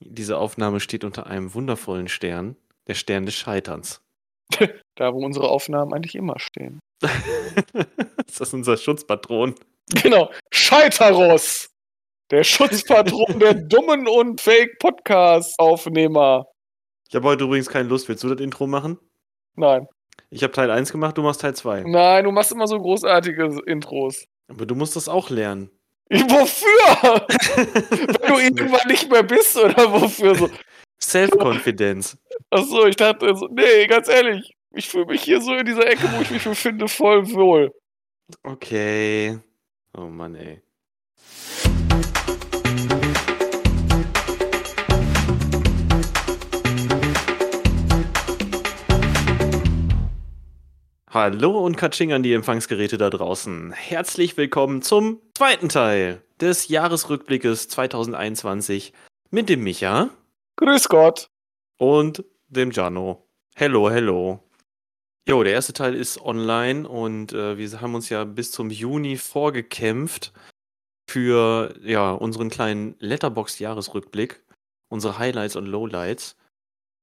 Diese Aufnahme steht unter einem wundervollen Stern, der Stern des Scheiterns. Da, wo unsere Aufnahmen eigentlich immer stehen. ist das unser Schutzpatron? Genau, Scheiteros! Der Schutzpatron der dummen und Fake-Podcast-Aufnehmer. Ich habe heute übrigens keine Lust. Willst du das Intro machen? Nein. Ich habe Teil 1 gemacht, du machst Teil 2. Nein, du machst immer so großartige Intros. Aber du musst das auch lernen. Wofür? Wenn du irgendwann nicht mehr bist oder wofür so? Self-Confidence. Achso, ich dachte, so, nee, ganz ehrlich, ich fühle mich hier so in dieser Ecke, wo ich mich befinde, voll wohl. Okay. Oh Mann, ey. Hallo und Katsching an die Empfangsgeräte da draußen. Herzlich willkommen zum zweiten Teil des Jahresrückblickes 2021 mit dem Micha Grüß Gott. und dem Jano. Hello, hello. Jo, der erste Teil ist online und äh, wir haben uns ja bis zum Juni vorgekämpft für ja, unseren kleinen Letterbox-Jahresrückblick, unsere Highlights und Lowlights.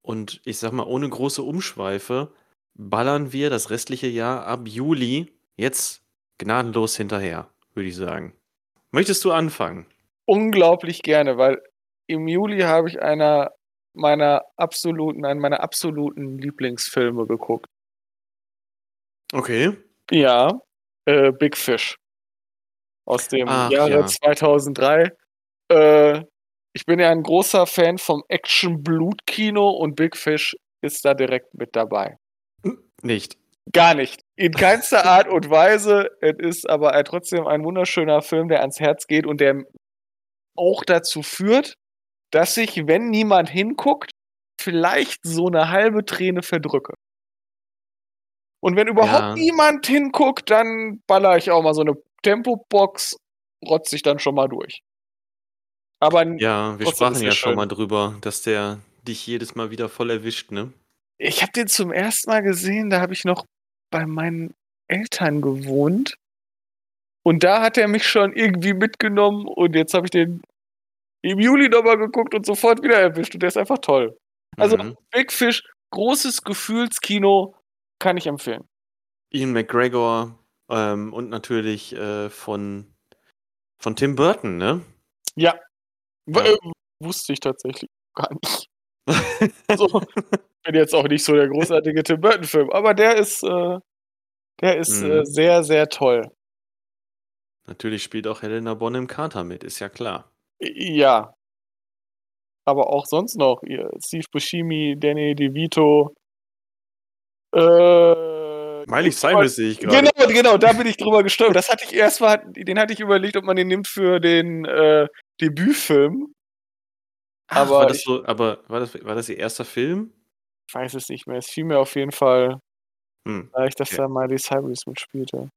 Und ich sag mal, ohne große Umschweife ballern wir das restliche Jahr ab Juli jetzt gnadenlos hinterher, würde ich sagen. Möchtest du anfangen? Unglaublich gerne, weil im Juli habe ich einer meiner absoluten, einen meiner absoluten Lieblingsfilme geguckt. Okay. Ja, äh, Big Fish. Aus dem Ach, Jahre ja. 2003. Äh, ich bin ja ein großer Fan vom Action-Blut-Kino und Big Fish ist da direkt mit dabei. Nicht. Gar nicht. In keinster Art und Weise. Es ist aber trotzdem ein wunderschöner Film, der ans Herz geht und der auch dazu führt, dass ich, wenn niemand hinguckt, vielleicht so eine halbe Träne verdrücke. Und wenn überhaupt Ja. niemand hinguckt, dann baller ich auch mal so eine Tempobox, rotze ich dann schon mal durch. Aber Ja, wir sprachen ja schon mal drüber, dass der dich jedes Mal wieder voll erwischt, ne? Ich habe den zum ersten Mal gesehen, da habe ich noch bei meinen Eltern gewohnt. Und da hat er mich schon irgendwie mitgenommen und jetzt habe ich den im Juli nochmal geguckt und sofort wieder erwischt und der ist einfach toll. Also Mhm. Big Fish, großes Gefühlskino, kann ich empfehlen. Ian McGregor ähm, und natürlich äh, von, von Tim Burton, ne? Ja. Ja. äh, wusste ich tatsächlich gar nicht. Also, bin jetzt auch nicht so der großartige Tim Burton-Film, aber der ist, äh, der ist Mhm. äh, sehr, sehr toll. natürlich spielt auch Helena Bonham Carter mit, ist ja klar. Ja. Aber auch sonst noch. Ihr, Steve Buscemi, Danny DeVito. Äh, Miley Cyrus sehe ich gerade. Genau, genau, da bin ich drüber gestolpert. Das hatte ich erst mal, den hatte ich überlegt, ob man den nimmt für den äh, Debütfilm. Ach, aber war das so, aber war das, war das ihr erster Film? Ich weiß es nicht mehr. Es fiel mir auf jeden Fall Hm. leicht, dass Okay. da Miley Cyrus mitspielte.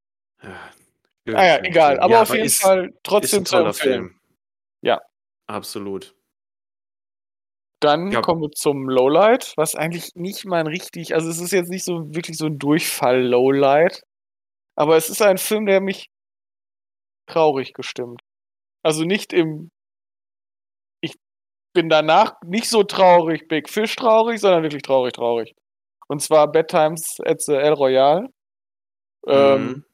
Ja, Ah ja, egal. Film. Aber Ja, auf jeden ist, Fall ist trotzdem ein zu toller empfehlen. Film. Ja. Absolut. Dann Ja. kommen wir zum Lowlight, was eigentlich nicht mal ein richtig, also es ist jetzt nicht so wirklich so ein Durchfall-Lowlight, aber es ist ein Film, der mich traurig gestimmt. Also nicht im, bin danach nicht so traurig, Big Fish traurig, sondern wirklich traurig, traurig. Und zwar Bad Times at the El Royale, ähm, Mhm.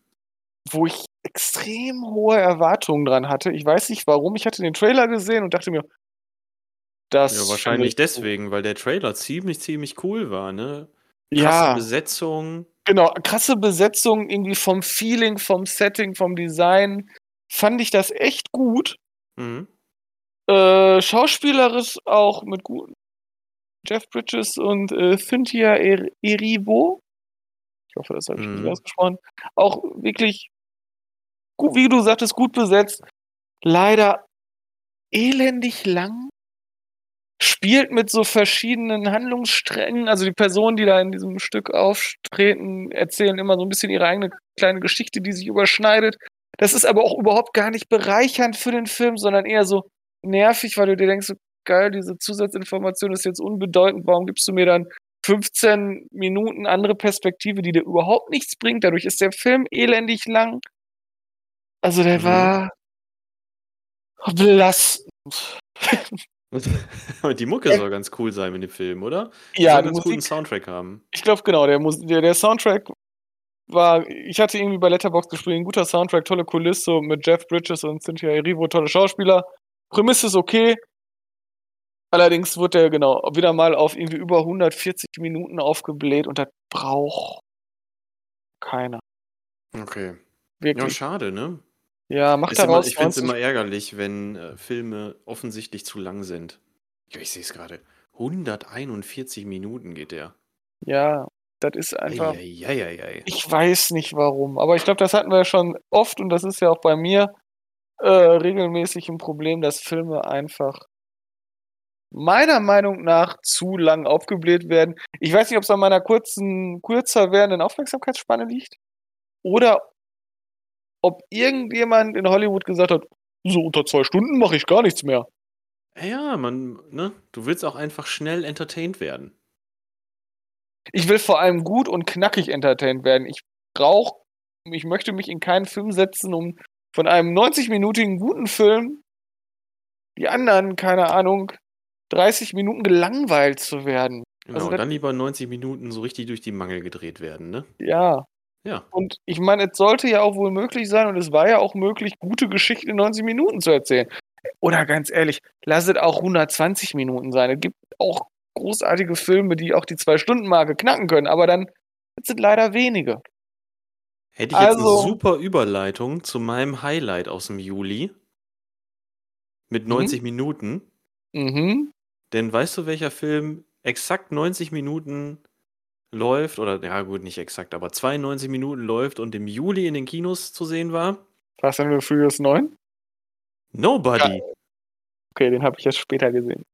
wo ich extrem hohe Erwartungen dran hatte. Ich weiß nicht warum, ich hatte den Trailer gesehen und dachte mir, das Ja, wahrscheinlich deswegen, weil der Trailer ziemlich, ziemlich cool war, ne? Krasse Ja. Besetzung. Genau, krasse Besetzung, irgendwie vom Feeling, vom Setting, vom Design. Fand ich das echt gut. Mhm. Äh, schauspielerisch auch mit guten. Jeff Bridges und äh, Cynthia er Erivo. Ich hoffe, das habe ich Mhm. ausgesprochen. Auch wirklich, gut, wie du sagtest, gut besetzt. Leider elendig lang. Spielt mit so verschiedenen Handlungssträngen. Also die Personen, die da in diesem Stück auftreten, erzählen immer so ein bisschen ihre eigene kleine Geschichte, die sich überschneidet. Das ist aber auch überhaupt gar nicht bereichernd für den Film, sondern eher so nervig, weil du dir denkst, so, geil, diese Zusatzinformation ist jetzt unbedeutend. Warum gibst du mir dann 15 Minuten andere Perspektive, die dir überhaupt nichts bringt? Dadurch ist der Film elendig lang. Also der Mhm. war belastend. Und die Mucke soll ganz cool sein in dem Film, oder? Die Ja, soll ganz guten Soundtrack haben. ich glaube, genau, der der der Soundtrack war ich hatte irgendwie bei Letterboxd geschrieben, guter Soundtrack, tolle Kulisse mit Jeff Bridges und Cynthia Erivo, tolle Schauspieler. Prämisse ist okay. Allerdings wurde der, genau, wieder mal auf irgendwie über 140 Minuten aufgebläht und das braucht keiner. Okay. Ja, Wirklich. schade, ne? Ja, mach Ist immer, daraus ich finde es 90 immer ärgerlich, wenn äh, Filme offensichtlich zu lang sind. Ja, ich sehe es gerade. 141 Minuten geht der. Ja, das ist einfach Eieieiei. ich weiß nicht warum, aber ich glaube, das hatten wir schon oft und das ist ja auch bei mir, äh, regelmäßig 'n Problem, dass Filme einfach meiner Meinung nach zu lang aufgebläht werden. Ich weiß nicht, ob's an meiner kurzen kürzer werdenden Aufmerksamkeitsspanne liegt oder ob irgendjemand in Hollywood gesagt hat: „So unter 2 Stunden mache ich gar nichts mehr.“ Ja, man ne? Du willst auch einfach schnell entertained werden. Ich will vor allem gut und knackig entertained werden. Ich brauche ich möchte mich in keinen Film setzen, um von einem 90-minütigen guten Film die anderen, keine Ahnung, 30 Minuten gelangweilt zu werden. Genau, Also, dann lieber 90 Minuten so richtig durch die Mangel gedreht werden, ne? Ja. Ja. Und ich meine, es sollte ja auch wohl möglich sein und es war ja auch möglich, gute Geschichten in 90 Minuten zu erzählen. Oder ganz ehrlich, lass es auch 120 Minuten sein. Es gibt auch großartige Filme, die auch die 2-Stunden-Marke knacken können, aber dann sind leider wenige. Hätte ich jetzt 'ne Also super Überleitung zu meinem Highlight aus'm Juli mit Mhm. 90 Minuten. Mhm. Denn weißt du, welcher Film exakt 90 Minuten läuft oder ja gut, nicht exakt, aber 92 Minuten läuft und im Juli in den Kinos zu sehen war? Fast and Furious 9? Nobody. Geil. Okay, den habe ich erst später gesehen.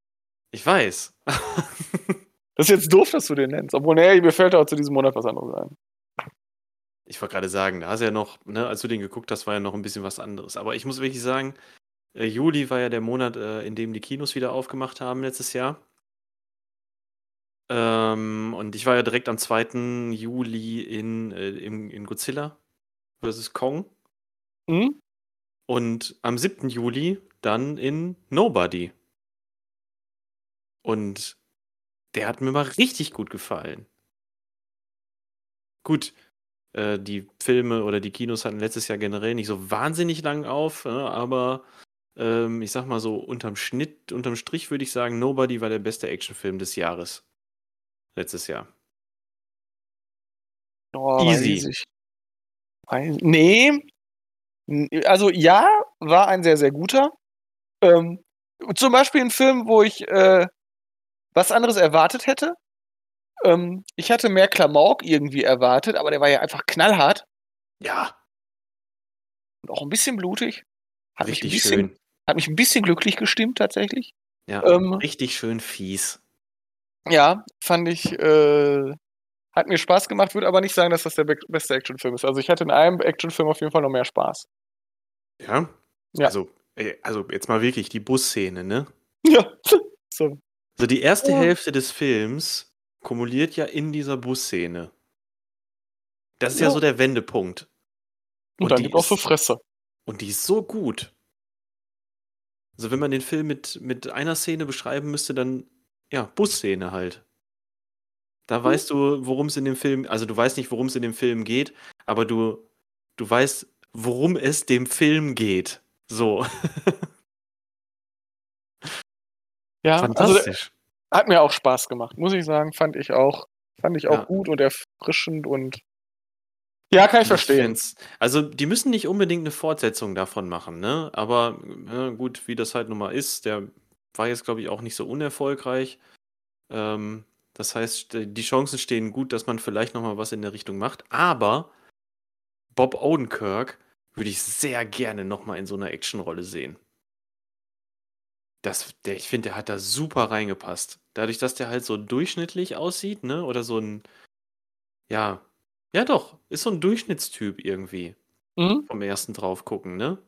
Ich weiß. Das ist jetzt doof, dass du den nennst, obwohl, ne, mir fällt auch zu diesem Monat was anderes ein. Ich wollte grade sagen, da hast du ja noch ne, als du den geguckt hast, war ja noch 'n bisschen was anderes. Aber ich muss wirklich sagen, äh, Juli war ja der Monat, äh, in dem die Kinos wieder aufgemacht haben letztes Jahr. Ähm, und ich war ja direkt am 2. Juli in äh, in in Godzilla vs. Kong. Mhm. Und am 7. Juli dann in Nobody. Und der hat mir mal richtig gut gefallen. Gut, äh, die Filme oder die Kinos hatten letztes Jahr generell nicht so wahnsinnig lang auf, ne, aber, ähm, ich sage mal so, unterm Schnitt unterm Strich würde ich sagen, Nobody war der beste Actionfilm des Jahres. Letztes Jahr. Oh, Easy. ne. Hm, also ja, war ein sehr, sehr guter. Ähm, zum Beispiel 'n Film, wo ich, äh, was anderes erwartet hätte. Ähm, ich hatte mehr Klamauk irgendwie erwartet, aber der war ja einfach knallhart. Ja. Und auch 'n bisschen blutig. Hat Richtig bisschen schön. hat mich 'n bisschen glücklich gestimmt tatsächlich. Ja, Ähm richtig schön fies. Ja, fand ich, äh hat mir Spaß gemacht, würde aber nicht sagen, dass das der be beste Actionfilm ist. Also, ich hatte in einem Actionfilm auf jeden Fall noch mehr Spaß. Ja? Ja. Also, also jetzt mal wirklich die Busszene, ne? Ja. So. So die erste Ja. Hälfte des Films kumuliert ja in dieser Busszene. Das ist ja Ja. so der Wendepunkt. Und dann die gibt auch so Fresse. und die ist so gut. Also, wenn man den Film mit mit einer Szene beschreiben müsste, dann ja, Busszene halt. Da Mhm. weißt du, worum's in dem Film also, du weißt nicht, worum's in dem Film geht, aber du du weißt, worum es dem Film geht. So. Ja, also Fantastisch. Hat mir auch Spaß gemacht, muss ich sagen, fand ich auch fand ich auch Ja. gut und erfrischend und ja, kann ich verstehen. also, die müssen nicht unbedingt 'ne Fortsetzung davon machen, ne? Aber, ne, gut, wie das halt nun mal ist, der war jetzt, glaube ich, auch nicht so unerfolgreich. Ähm, das heißt, die Chancen stehen gut, dass man vielleicht noch mal was in der Richtung macht. Aber Bob Odenkirk würde ich sehr gerne noch mal in so 'ner Actionrolle sehen. Das der ich finde, der hat da super reingepasst. Dadurch, dass der halt so durchschnittlich aussieht, ne, oder so 'n ja ja doch, ist so 'n Durchschnittstyp irgendwie Mhm. vom ersten Draufgucken, ne?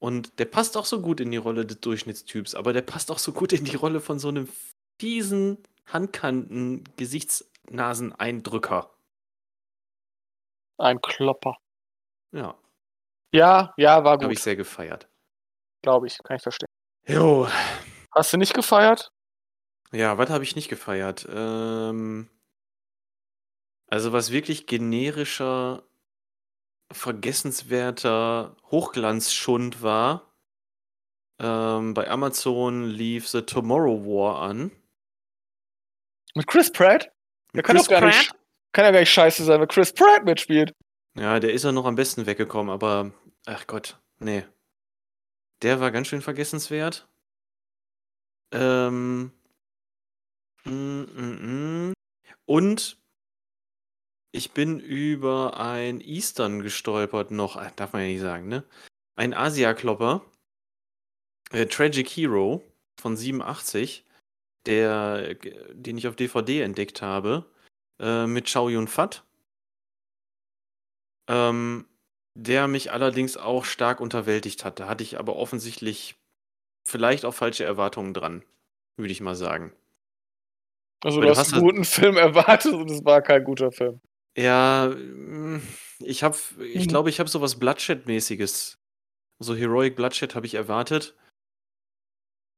Und der passt auch so gut in die Rolle des Durchschnittstyps, aber der passt auch so gut in die Rolle von so 'nem fiesen Handkanten-Gesichts-Nasen-Eindrücker. Ein Klopper. Ja. Ja, ja, war Habe ich gut. sehr gefeiert. Glaube ich, kann ich verstehen. Jo. Hast du nicht gefeiert? Ja, was habe ich nicht gefeiert? Ähm, also was wirklich generischer, vergessenswerter Hochglanzschund war, ähm, bei Amazon lief The Tomorrow War an. Mit Chris Pratt? Der kann Chris doch gar nicht, kann ja gar nicht scheiße sein, wenn Chris Pratt mitspielt. Ja, der ist ja noch am besten weggekommen, aber ach Gott, nee. Der war ganz schön vergessenswert. Ähm, mm, mm, mm. Und ich bin über ein Eastern gestolpert noch, ah, darf man ja nicht sagen, ne? Ein Asia-Klopper, äh, Tragic Hero von 87, der, äh, den ich auf DVD entdeckt habe, äh, mit Chow Yun-Fat. Ähm, der mich allerdings auch stark unterwältigt hat. Da hatte ich aber offensichtlich vielleicht auch falsche Erwartungen dran, würde ich mal sagen. Also Weil du du hast einen das- guten Film erwartet und es war kein guter Film. Ja, mm, ich habe, ich Mhm. glaube, ich habe sowas Bloodshed-mäßiges. So Heroic Bloodshed habe ich erwartet,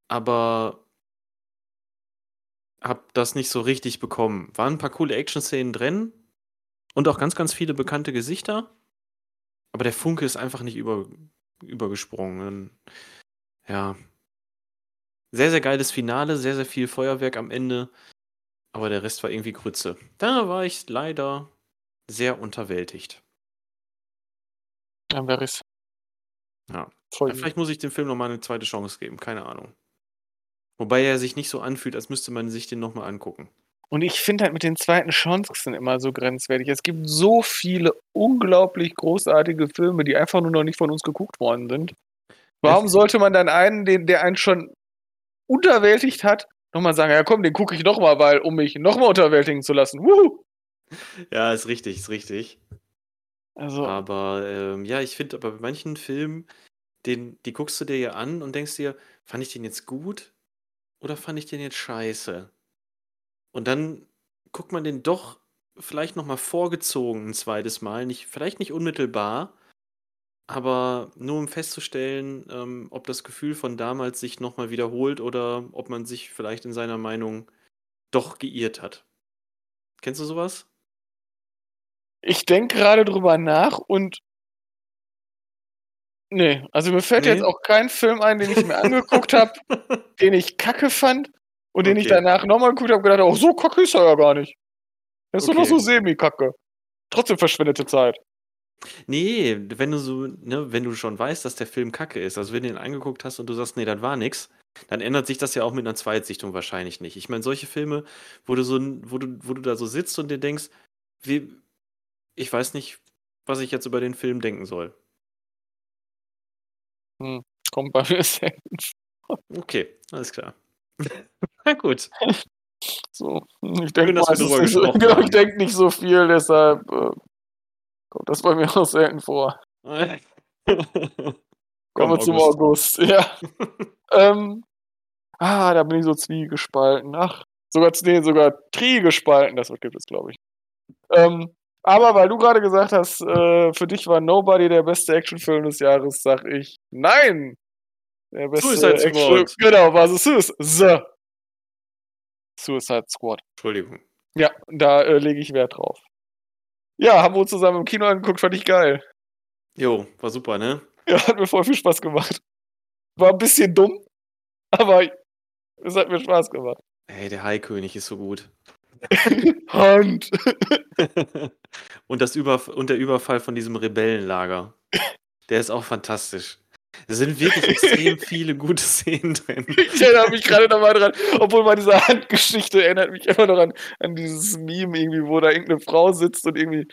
aber habe das nicht so richtig bekommen. Waren ein paar coole Action-Szenen drin und auch ganz, ganz viele bekannte Gesichter, aber der Funke ist einfach nicht über, übergesprungen. Ja. Sehr, sehr geiles Finale, sehr, sehr viel Feuerwerk am Ende, aber der Rest war irgendwie Grütze. Da war ich leider sehr unterwältigt. Dann wäre ich Ja. voll. Ja, vielleicht muss ich dem Film nochmal eine zweite Chance geben, keine Ahnung. Wobei er sich nicht so anfühlt, als müsste man sich den nochmal angucken. Und ich finde halt mit den zweiten Chancen immer so grenzwertig. Es gibt so viele unglaublich großartige Filme, die einfach nur noch nicht von uns geguckt worden sind. Warum sollte man dann einen, den, der einen schon unterwältigt hat, nochmal sagen, ja komm, den gucke ich nochmal, weil um mich nochmal unterwältigen zu lassen. Wuhu! Ja, ist richtig, ist richtig. Also, Aber ähm, ja, ich finde aber bei manchen Filmen, den, die guckst du dir ja an und denkst dir, fand ich den jetzt gut oder fand ich den jetzt scheiße? Und dann guckt man den doch vielleicht nochmal vorgezogen ein zweites Mal, nicht, vielleicht nicht unmittelbar, aber nur um festzustellen, ähm, ob das Gefühl von damals sich nochmal wiederholt oder ob man sich vielleicht in seiner Meinung doch geirrt hat. Kennst du sowas? ich denke gerade drüber nach und nee, also mir fällt Nee? jetzt auch kein Film ein, den ich mir angeguckt habe, den ich kacke fand und den ich danach nochmal geguckt habe gedacht, oh, so kacke ist er ja gar nicht. Das ist doch Okay. so semi-kacke. Trotzdem verschwendete Zeit. Nee, wenn du so, ne, wenn du schon weißt, dass der Film kacke ist, also wenn du ihn angeguckt hast und du sagst, nee, das war nix, dann ändert sich das ja auch mit einer Zweitsichtung wahrscheinlich nicht. Ich meine, solche Filme, wo du so, wo du, wo du da so sitzt und dir denkst, wie, ich weiß nicht, was ich jetzt über den Film denken soll. Kommt bei mir selten. Okay, alles klar. Na gut. So. Ich denke nicht so, denk nicht so viel, deshalb äh, kommt das bei mir auch selten vor. Kommen Komm, wir zum August. August. Ja. ähm, ah, da bin ich so zwiegespalten. Ach, sogar, nee, sogar triegespalten, das gibt es, glaube ich. Ähm, aber weil du gerade gesagt hast, äh, für dich war Nobody der beste Actionfilm des Jahres, sag ich nein. Der beste Suicide Squad. Genau, war es Suicide, The Suicide Squad. Entschuldigung. Ja, da äh, lege ich Wert drauf. Ja, haben wir uns zusammen im Kino angeguckt, fand ich geil. Jo, war super, ne? Ja, hat mir voll viel Spaß gemacht. War ein bisschen dumm, aber es hat mir Spaß gemacht. Ey, der Haikönig ist so gut. Hand. und, das Über und der Überfall von diesem Rebellenlager. Der ist auch fantastisch. Da sind wirklich extrem viele gute Szenen drin. Ich erinnere mich gerade nochmal dran, obwohl bei dieser Handgeschichte erinnert mich immer noch an, an dieses Meme irgendwie, wo da irgendeine Frau sitzt und irgendwie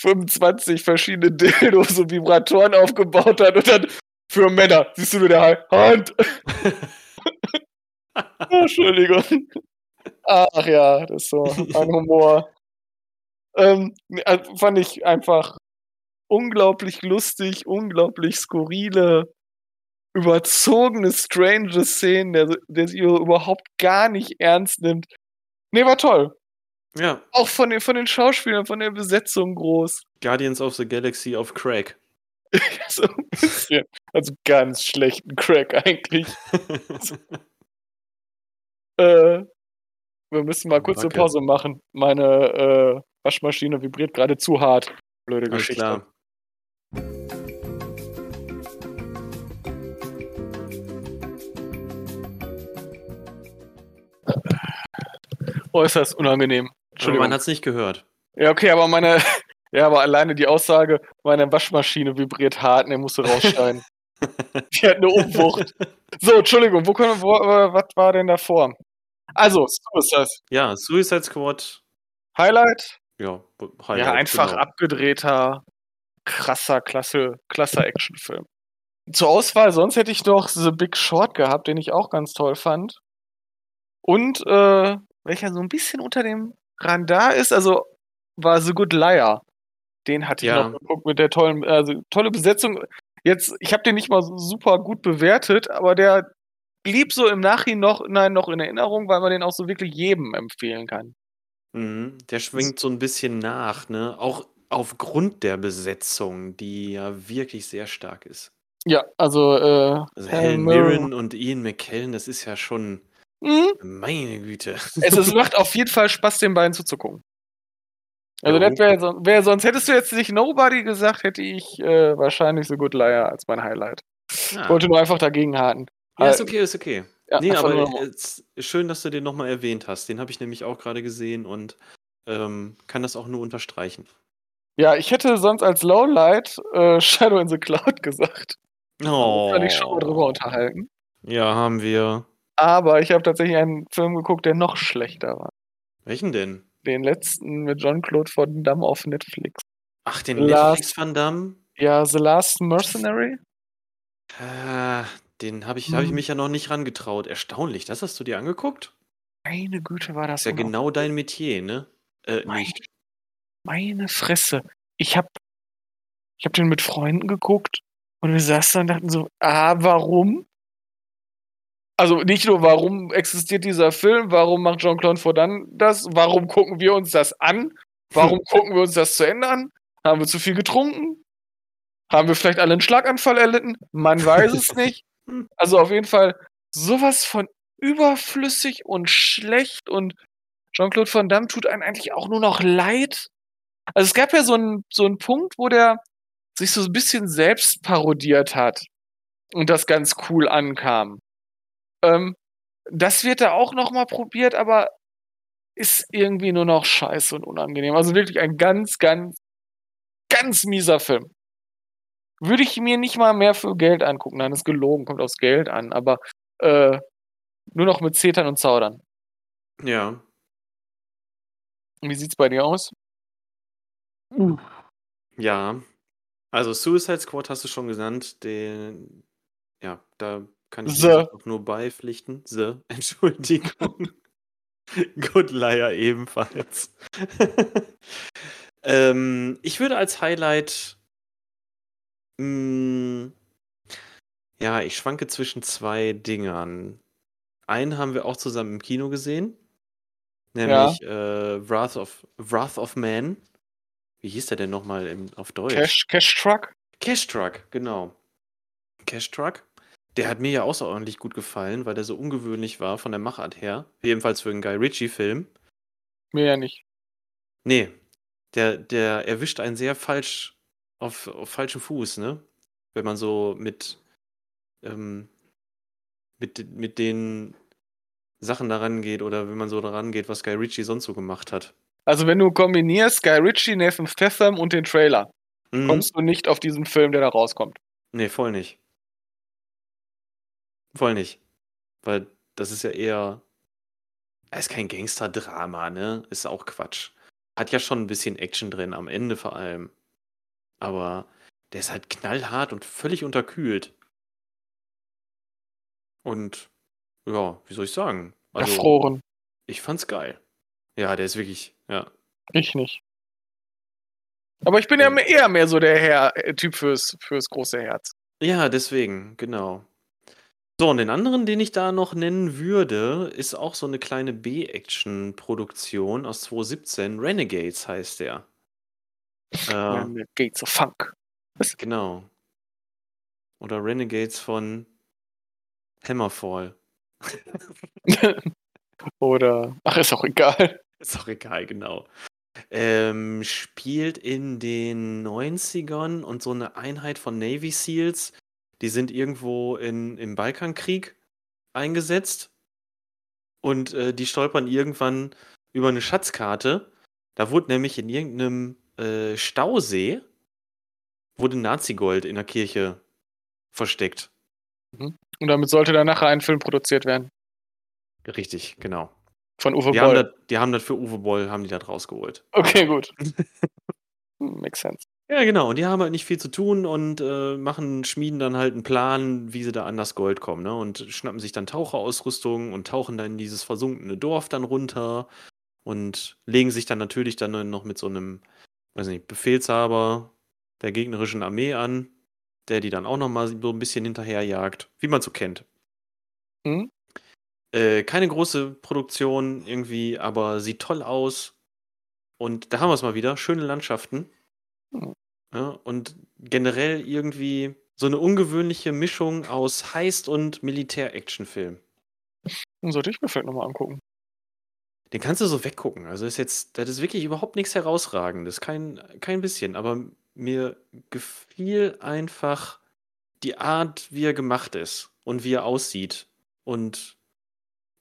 25 verschiedene Dildos und Vibratoren aufgebaut hat und dann für Männer, siehst du nur der Hai- Hand. Oh, Entschuldigung. Ach ja, das ist so ein Humor. Ähm, also fand ich einfach unglaublich lustig, unglaublich skurrile, überzogene, strange Szenen, der, der sich überhaupt gar nicht ernst nimmt. Nee, war toll. Ja, Auch von den, von den Schauspielern, von der Besetzung groß. Guardians of the Galaxy auf Crack. so ein bisschen. Also ganz schlechten Crack eigentlich. Äh, wir müssen mal kurz eine. Pause machen. Meine äh, Waschmaschine vibriert gerade zu hart. Blöde Alles Geschichte. klar. Äußerst unangenehm. Aber Entschuldigung. man hat es nicht gehört. Ja, okay, aber meine, ja, aber alleine die Aussage, meine Waschmaschine vibriert hart und er musste rausschneiden. die hat eine Umwucht. So, Entschuldigung, wo können wir, wo, äh, was war denn davor? Also, Suicide. Ja, Suicide Squad. Highlight? Ja, ja, Highlight, einfach genau. abgedrehter, krasser, klasse, klasser Actionfilm. Zur Auswahl, sonst hätte ich noch The Big Short gehabt, den ich auch ganz toll fand. Und, äh, welcher so ein bisschen unter dem Radar ist, also war The Good Liar. Den hatte ich Ja. noch geguckt mit der tollen, also tolle Besetzung. Jetzt, ich habe den nicht mal so super gut bewertet, aber der blieb so im Nachhinein noch, nein, noch in Erinnerung, weil man den auch so wirklich jedem empfehlen kann. Mhm, der schwingt so ein bisschen nach, ne? Auch aufgrund der Besetzung, die ja wirklich sehr stark ist. Ja, also, äh, Also Helen. Mirren und Ian McKellen, das ist ja schon, Mhm. meine Güte. Es, es macht auf jeden Fall Spaß, den beiden zuzugucken. Also, Jo. das wäre so, wär, sonst hättest du jetzt nicht Nobody gesagt, hätte ich äh, wahrscheinlich so Good Liar als mein Highlight. Ah. Ich wollte nur einfach dagegen haken. Ja, ist okay, ist okay. Ja, Nee, aber nur- es ist schön, dass du den nochmal erwähnt hast. Den habe ich nämlich auch gerade gesehen und ähm, kann das auch nur unterstreichen. ja, ich hätte sonst als Lowlight äh, Shadow in the Cloud gesagt. Oh. Kann ich schon mal drüber unterhalten. Ja, haben wir. Aber ich habe tatsächlich einen Film geguckt, der noch schlechter war. Welchen denn? Den letzten mit Jean-Claude Van Damme auf Netflix. Ach, den Last- Netflix Van Damme? Ja, The Last Mercenary. Äh, den habe ich, hab ich Hm. mich ja noch nicht rangetraut. Erstaunlich, das hast du dir angeguckt? Meine Güte, war das ist ja genau dein Metier, ne? Äh, Mein- nicht. Meine Fresse. Ich hab, ich hab den mit Freunden geguckt und wir saßen und dachten so, ah, warum? Also nicht nur, warum existiert dieser Film, warum macht Jean-Claude Van Damme das, warum gucken wir uns das an, warum gucken wir uns das zu Ende an? Haben wir zu viel getrunken? Haben wir vielleicht alle einen Schlaganfall erlitten? Man weiß es nicht. Also auf jeden Fall sowas von überflüssig und schlecht und Jean-Claude Van Damme tut einem eigentlich auch nur noch leid. Also es gab ja so einen, so einen Punkt, wo der sich so ein bisschen selbst parodiert hat und das ganz cool ankam. Ähm, das wird da auch noch mal probiert, aber ist irgendwie nur noch scheiße und unangenehm. Also wirklich ein ganz, ganz, ganz mieser Film. Würde ich mir nicht mal mehr für Geld angucken. Nein, ist gelogen, kommt aufs Geld an, aber äh, nur noch mit Zetern und Zaudern. Ja. Wie sieht's bei dir aus? Ja. Also Suicide Squad hast du schon genannt. Den, ja, da kann ich auch nur beipflichten. The, Entschuldigung. Good Liar ebenfalls. ähm, ich würde als Highlight. Mh, ja, ich schwanke zwischen zwei Dingern. Einen haben wir auch zusammen im Kino gesehen. Nämlich äh, Wrath, of, Wrath of Man. Wie hieß der denn nochmal auf Deutsch? Cash, Cash Truck? Cash Truck, genau. Cash Truck. Der hat mir ja außerordentlich gut gefallen, weil der so ungewöhnlich war von der Machart her. Jedenfalls für einen Guy Ritchie-Film. Mir ja nicht. Nee, der, der erwischt einen sehr falsch auf, auf falschem Fuß, ne? Wenn man so mit, ähm, mit, mit den Sachen daran geht oder wenn man so daran geht, was Guy Ritchie sonst so gemacht hat. Also wenn du kombinierst Guy Ritchie, Nathan Statham und den Trailer, Mhm. kommst du nicht auf diesen Film, der da rauskommt. Nee, voll nicht. Voll nicht. Weil das ist ja eher. Er ist kein Gangster-Drama, ne? Ist auch Quatsch. Hat ja schon ein bisschen Action drin, am Ende vor allem. Aber der ist halt knallhart und völlig unterkühlt. Und ja, wie soll ich sagen? Also, Erfroren. ich fand's geil. Ja, der ist wirklich, ja. Ich nicht. Aber ich bin ja mehr- eher mehr so der Herr, äh, Typ fürs, fürs große Herz. Ja, deswegen, genau. So, und den anderen, den ich da noch nennen würde, ist auch so eine kleine B-Action-Produktion aus 2017. Renegades heißt der. Äh, Meine Gates of Funk. genau. Oder Renegades von Hammerfall. Oder. Ach, ist auch egal. Ist auch egal, genau. Ähm, spielt in den 90ern und so eine Einheit von Navy SEALs, die sind irgendwo in, im Balkankrieg eingesetzt und äh, die stolpern irgendwann über eine Schatzkarte. Da wurde nämlich in irgendeinem äh, Stausee wurde Nazi-Gold in der Kirche versteckt. Und damit sollte dann nachher ein Film produziert werden. Richtig, genau. Von Uwe Die haben, Boll. das, die haben das für Uwe Boll, haben die das rausgeholt. Okay, gut. Makes sense. Ja, genau. Und die haben halt nicht viel zu tun und äh, machen, schmieden dann halt einen Plan, wie sie da an das Gold kommen, ne? Und schnappen sich dann Taucherausrüstung und tauchen dann in dieses versunkene Dorf dann runter und legen sich dann natürlich dann noch mit so einem, weiß nicht, Befehlshaber der gegnerischen Armee an, der die dann auch noch mal so ein bisschen hinterherjagt, wie man so kennt. Mhm. Äh, keine große Produktion irgendwie, aber sieht toll aus. Und da haben wir es mal wieder. Schöne Landschaften. Ja, und generell irgendwie so eine ungewöhnliche Mischung aus Heist- und Militär-Action-Film. Dann sollte ich mir vielleicht nochmal angucken. Den kannst du so weggucken. Also ist jetzt, das ist wirklich überhaupt nichts herausragendes. Kein, kein bisschen. Aber mir gefiel einfach die Art, wie er gemacht ist und wie er aussieht. Und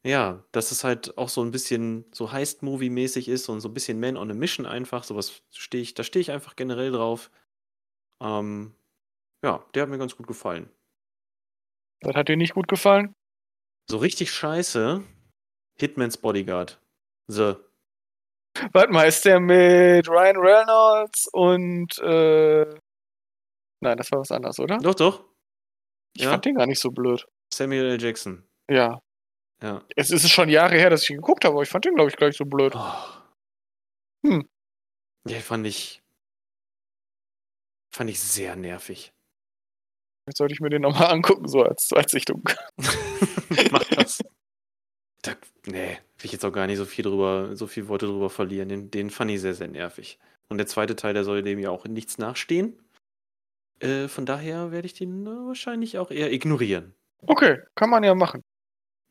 ja, dass es halt auch so ein bisschen so Heist-Movie-mäßig ist und so ein bisschen Man on a Mission einfach. Sowas stehe ich, da stehe ich einfach generell drauf. Ähm, ja, der hat mir ganz gut gefallen. Das hat dir nicht gut gefallen? So richtig scheiße. Hitman's Bodyguard. The. Warte mal, ist der mit Ryan Reynolds und äh. Nein, das war was anderes, oder? Doch, doch. Ich ja. fand den gar nicht so blöd. Samuel L. Jackson. Ja. Ja. Es ist schon Jahre her, dass ich ihn geguckt habe, aber ich fand den, glaube ich, gar nicht so blöd. Oh. Hm. Ja, fand ich. Fand ich sehr nervig. Jetzt sollte ich mir den nochmal angucken, so als Zweitsichtung. Mach das. Da, nee, will ich jetzt auch gar nicht so viel drüber, so viel Worte drüber verlieren. Den, den fand ich sehr, sehr nervig. Und der zweite Teil, der soll dem ja auch in nichts nachstehen. Äh, von daher werde ich den äh, wahrscheinlich auch eher ignorieren. Okay, kann man ja machen.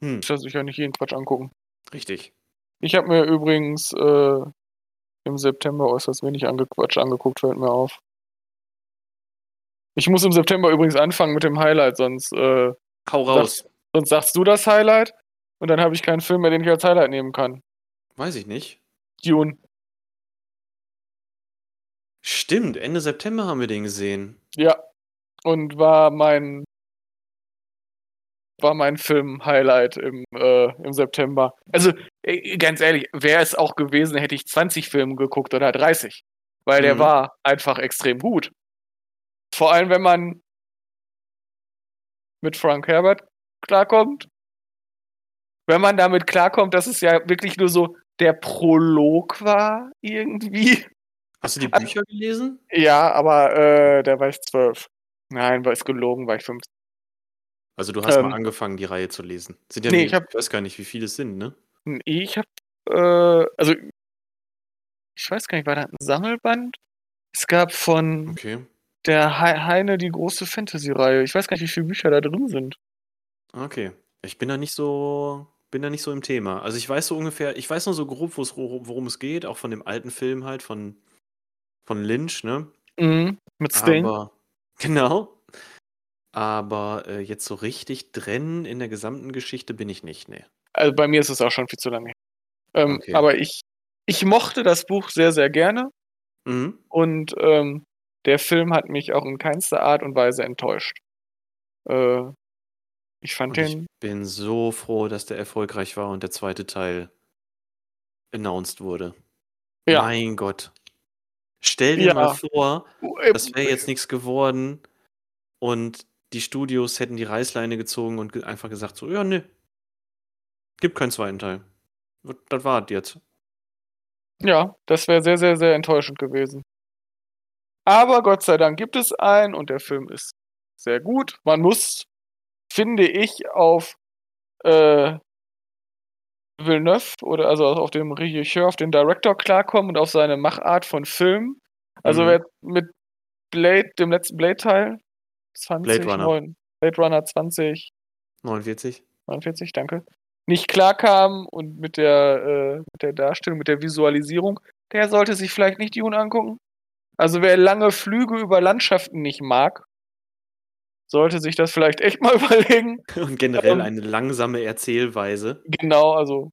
Hm, Ich sich ja nicht jeden Quatsch angucken. richtig. Ich habe mir übrigens äh, im September äußerst wenig angequatscht angeguckt, fällt mir auf. Ich muss im September übrigens anfangen mit dem Highlight, sonst, äh, Hau raus. sonst sagst du das Highlight und dann habe ich keinen Film mehr, den ich als Highlight nehmen kann. Weiß ich nicht. Dune. Stimmt, Ende September haben wir den gesehen. Ja. Und war mein war mein Film-Highlight im, äh, im September. Also, äh, ganz ehrlich, wäre es auch gewesen, hätte ich 20 Filme geguckt oder 30. Weil der Mhm. war einfach extrem gut. Vor allem, wenn man mit Frank Herbert klarkommt. Wenn man damit klarkommt, dass es ja wirklich nur so der Prolog war, irgendwie. Hast du die Also- Bücher gelesen? Ja, aber äh, da war ich zwölf. Nein, war es gelogen, war ich fünf. Also du hast Ähm, mal angefangen, die Reihe zu lesen. Sind ja nee, nicht, ich hab- ich weiß gar nicht, wie viele es sind, ne? Ich hab, äh, also, ich weiß gar nicht, war da ein Sammelband? Es gab von Okay. der He Heine die große Fantasy-Reihe. Ich weiß gar nicht, wie viele Bücher da drin sind. Okay. Ich bin da nicht so, bin da nicht so im Thema. Also ich weiß so ungefähr, ich weiß nur so grob, worum es geht, auch von dem alten Film halt, von, von Lynch, ne? Mhm. Mit Sting. Aber, genau. Aber äh, jetzt so richtig drin in der gesamten Geschichte bin ich nicht, ne. Also bei mir ist es auch schon viel zu lange. Ähm, Okay. Aber ich, ich mochte das Buch sehr, sehr gerne. Mhm. Und ähm, der Film hat mich auch in keinster Art und Weise enttäuscht. Äh, ich fand Und ich den. bin so froh, dass der erfolgreich war und der zweite Teil announced wurde. Ja. Mein Gott. Stell dir Ja. mal vor, Äh, das wäre jetzt nichts geworden und die Studios hätten die Reißleine gezogen und ge einfach gesagt so, ja, ne, gibt keinen zweiten Teil. Das war jetzt. Ja, das wäre sehr, sehr, sehr enttäuschend gewesen. Aber Gott sei Dank gibt es einen und der Film ist sehr gut. Man muss, finde ich, auf äh, Villeneuve oder also auf dem Regisseur, auf den Director klarkommen und auf seine Machart von Film. Also Mhm. wer mit Blade, dem letzten Blade-Teil, 20, Blade Runner. 9, Blade Runner 20, 49? 49, danke. nicht klarkam und mit der, äh, mit der Darstellung, mit der Visualisierung, der sollte sich vielleicht nicht Dune angucken. Also wer lange Flüge über Landschaften nicht mag, sollte sich das vielleicht echt mal überlegen. Und generell Ähm, eine langsame Erzählweise. Genau, also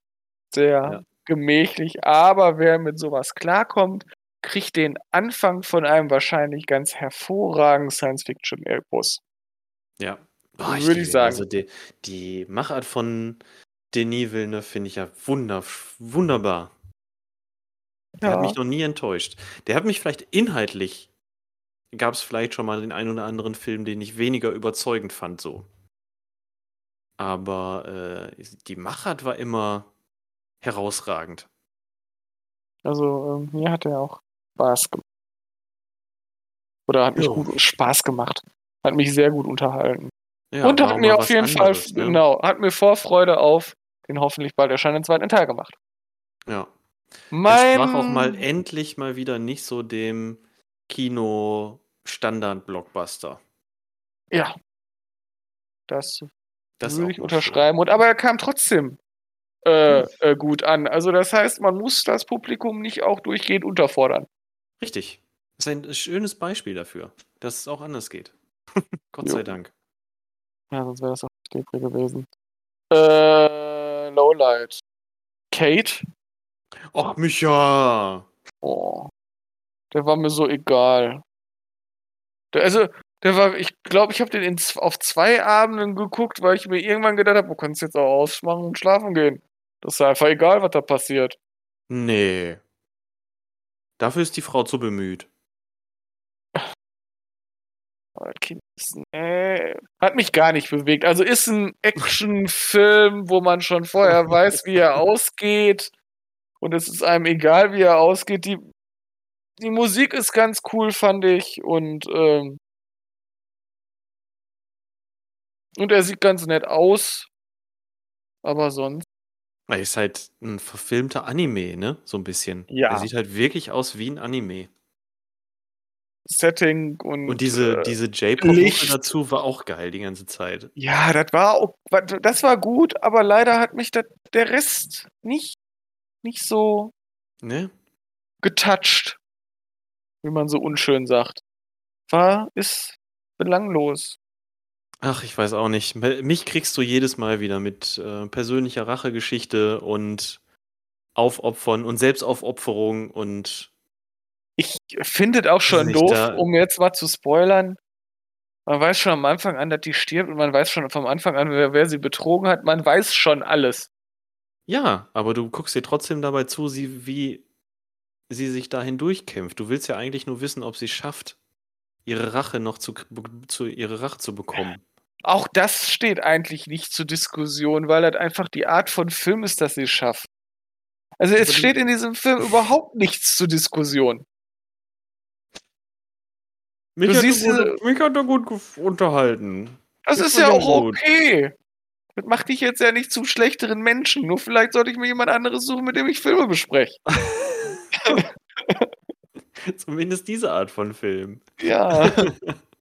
sehr Ja. gemächlich. Aber wer mit sowas klarkommt, kriegt den Anfang von einem wahrscheinlich ganz hervorragenden Science-Fiction-Epos. Ja. Würde ich liebe- sagen. Also die, die Machart von Denis Villeneuve finde ich ja wunder, wunderbar. Der hat mich noch nie enttäuscht. Der hat mich vielleicht inhaltlich, gab es vielleicht schon mal den einen oder anderen Film, den ich weniger überzeugend fand, so. Aber äh, die Machart war immer herausragend. Also ähm, mir hat er auch Spaß gemacht. Oder hat mich Jo. gut Spaß gemacht. Hat mich sehr gut unterhalten. Ja, Und hat mir auf jeden anderes, Fall, ne? genau, hat mir Vorfreude auf den hoffentlich bald erscheinenden zweiten Teil gemacht. Ja. Mein, Entsprach auch mal endlich mal wieder nicht so dem Kino-Standard-Blockbuster. Ja. Das Das würde ich unterschreiben. Und aber er kam trotzdem äh, äh, gut an. Also das heißt, man muss das Publikum nicht auch durchgehend unterfordern. Richtig. Das ist ein schönes Beispiel dafür, dass es auch anders geht. Gott Jo. sei Dank. Ja, sonst wäre das auch Depri gewesen. Äh, Lowlight. Kate? Och, Micha! Oh. Der war mir so egal. Der, also, der war, ich glaube, ich habe den in, auf zwei Abenden geguckt, weil ich mir irgendwann gedacht habe, du kannst jetzt auch ausmachen und schlafen gehen. Das ist einfach egal, was da passiert. Nee. Dafür ist die Frau zu bemüht. Nee, hat mich gar nicht bewegt. Also ist ein Actionfilm, wo man schon vorher weiß, wie er ausgeht. Und es ist einem egal, wie er ausgeht. Die, die Musik ist ganz cool, fand ich. Und, ähm, und er sieht ganz nett aus. Aber sonst. Er ist halt ein verfilmter Anime, ne? So ein bisschen. Ja. Er sieht halt wirklich aus wie ein Anime. Setting und. Und diese, äh, diese J-Pop-Mucke dazu war auch geil die ganze Zeit. Ja, das war das war gut, aber leider hat mich dat, der Rest nicht, nicht so Ne? getoucht, wie man so unschön sagt. War, ist belanglos. Ach, ich weiß auch nicht. Mich kriegst du jedes Mal wieder mit äh, persönlicher Rachegeschichte und Aufopfern und Selbstaufopferung und Ich finde es auch schon nicht, doof, da- um jetzt mal zu spoilern. Man weiß schon am Anfang an, dass die stirbt und man weiß schon vom Anfang an, wer, wer sie betrogen hat. Man weiß schon alles. ja, aber du guckst dir trotzdem dabei zu, sie, wie sie sich dahin durchkämpft. Du willst ja eigentlich nur wissen, ob sie schafft, ihre Rache noch zu, zu ihre Rache zu bekommen. Auch das steht eigentlich nicht zur Diskussion, weil das einfach die Art von Film ist, dass sie schafft. Also es steht in diesem Film überhaupt nichts zur Diskussion. Mich, Du hat, siehst er gut, mich hat er gut unterhalten. Das Ich ist ja auch gut. okay. Das macht dich jetzt ja nicht zum schlechteren Menschen. Nur vielleicht sollte ich mir jemand anderes suchen, mit dem ich Filme bespreche. Zumindest diese Art von Film. Ja.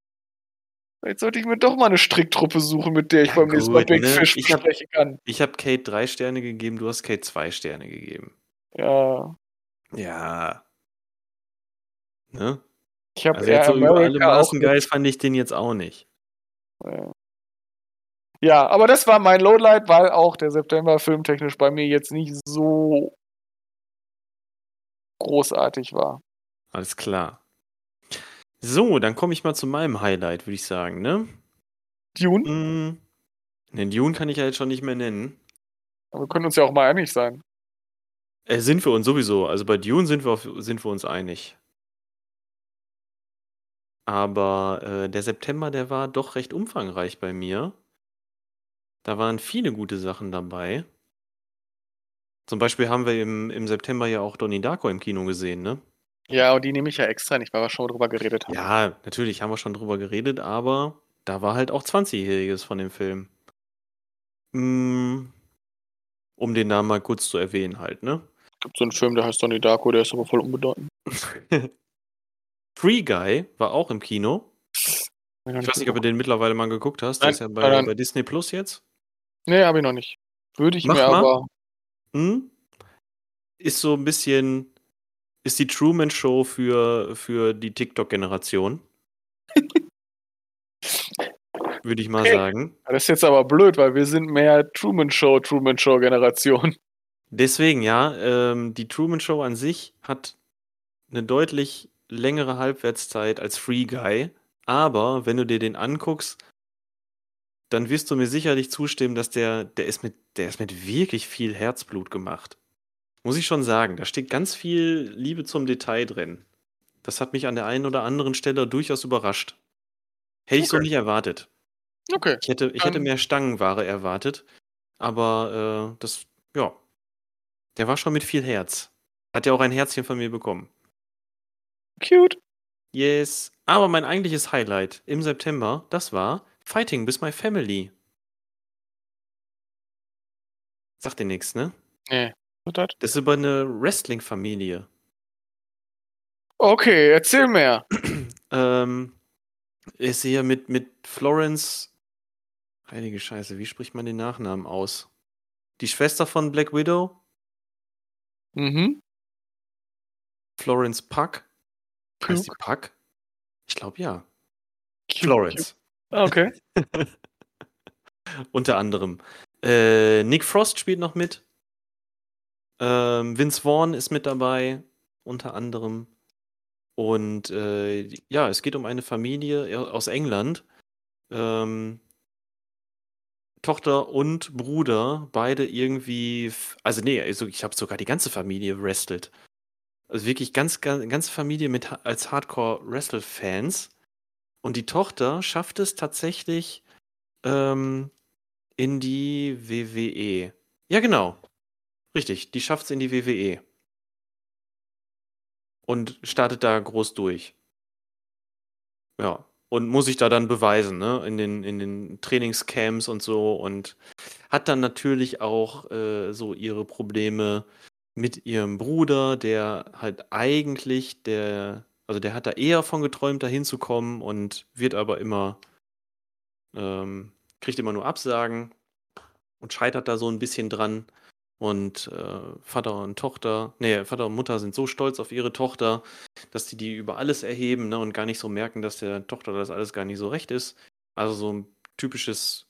vielleicht sollte ich mir doch mal eine Stricktruppe suchen, mit der ich Ja, beim nächsten Mal Big ne? Fish Ich hab- besprechen kann. Ich habe Kate drei Sterne gegeben, du hast Kate zwei Sterne gegeben. Ja. Ja. Ne? Ich habe Also jetzt so über alle America Maßen geil fand ich den jetzt auch nicht. Ja, aber das war mein Lowlight, weil auch der September filmtechnisch bei mir jetzt nicht so großartig war. Alles klar. So, dann komme ich mal zu meinem Highlight, würde ich sagen, ne? Dune? Mm, Den Dune kann ich ja jetzt schon nicht mehr nennen. Aber wir können uns ja auch mal einig sein. Äh, sind wir uns sowieso. Also bei Dune sind wir, auf, sind wir uns einig. Aber äh, der September, der war doch recht umfangreich bei mir. Da waren viele gute Sachen dabei. Zum Beispiel haben wir im, im September ja auch Donnie Darko im Kino gesehen, ne? Ja, und die nehme ich ja extra nicht, weil wir schon drüber geredet haben. Ja, natürlich haben wir schon drüber geredet, aber da war halt auch 20-Jähriges von dem Film. Mm, Um den Namen mal kurz zu erwähnen halt, ne? gibt so einen Film, der heißt Donnie Darko, der ist aber voll unbedeutend. Free Guy war auch im Kino. Ich weiß nicht, ob du den mittlerweile mal geguckt hast. Der ist ja bei, nein. bei Disney Plus jetzt. Nee, habe ich noch nicht. Würde ich Mach mir mal. aber. Hm? Ist so ein bisschen, ist die Truman Show für, für die TikTok-Generation. Würde ich mal Okay. sagen. Das ist jetzt aber blöd, weil wir sind mehr Truman Show, Truman Show Generation. Deswegen, ja, ähm, die Truman Show an sich hat eine deutlich längere Halbwertszeit als Free Guy. Aber wenn du dir den anguckst, dann wirst du mir sicherlich zustimmen, dass der, der ist mit, der ist mit wirklich viel Herzblut gemacht. Muss ich schon sagen. Da steht ganz viel Liebe zum Detail drin. Das hat mich an der einen oder anderen Stelle durchaus überrascht. Hätte ich so Okay. nicht erwartet. Okay. Ich hätte, ich hätte Ähm. mehr Stangenware erwartet. Aber äh, das, ja. Der war schon mit viel Herz. Hat ja auch ein Herzchen von mir bekommen. Cute. Yes. Aber mein eigentliches Highlight im September, das war Fighting with My Family. Sagt dir nichts, ne? Nee. Das? Das ist über eine Wrestling-Familie. Okay, erzähl mehr. Ähm, ist hier mit, mit Florence. Heilige Scheiße, wie spricht man den Nachnamen aus? Die Schwester von Black Widow, Mhm. Florence Puck. Heißt die. Puck? Ich glaube ja. Florence. cute. Okay. Unter anderem. Äh, Nick Frost spielt noch mit. Ähm, Vince Vaughn ist mit dabei, unter anderem. Und äh, ja, es geht um eine Familie aus England. Ähm, Tochter und Bruder, beide irgendwie, also nee, also ich habe sogar die ganze Familie wrestelt. Also wirklich ganz, ganz ganze Familie mit als Hardcore-Wrestle-Fans. Und die Tochter schafft es tatsächlich ähm, in die WWE. Ja, genau. Richtig, die schafft es in die WWE. Und startet da groß durch. Ja. Und muss sich da dann beweisen, ne? In den, in den Trainingscamps und so. Und hat dann natürlich auch äh, so ihre Probleme mit ihrem Bruder, der halt eigentlich der, also der hat da eher von geträumt, da hinzukommen und wird aber immer, ähm, kriegt immer nur Absagen und scheitert da so ein bisschen dran. Und äh, Vater und Tochter, nee, Vater und Mutter sind so stolz auf ihre Tochter, dass die die über alles erheben ne, und gar nicht so merken, dass der Tochter das alles gar nicht so recht ist. Also so ein typisches,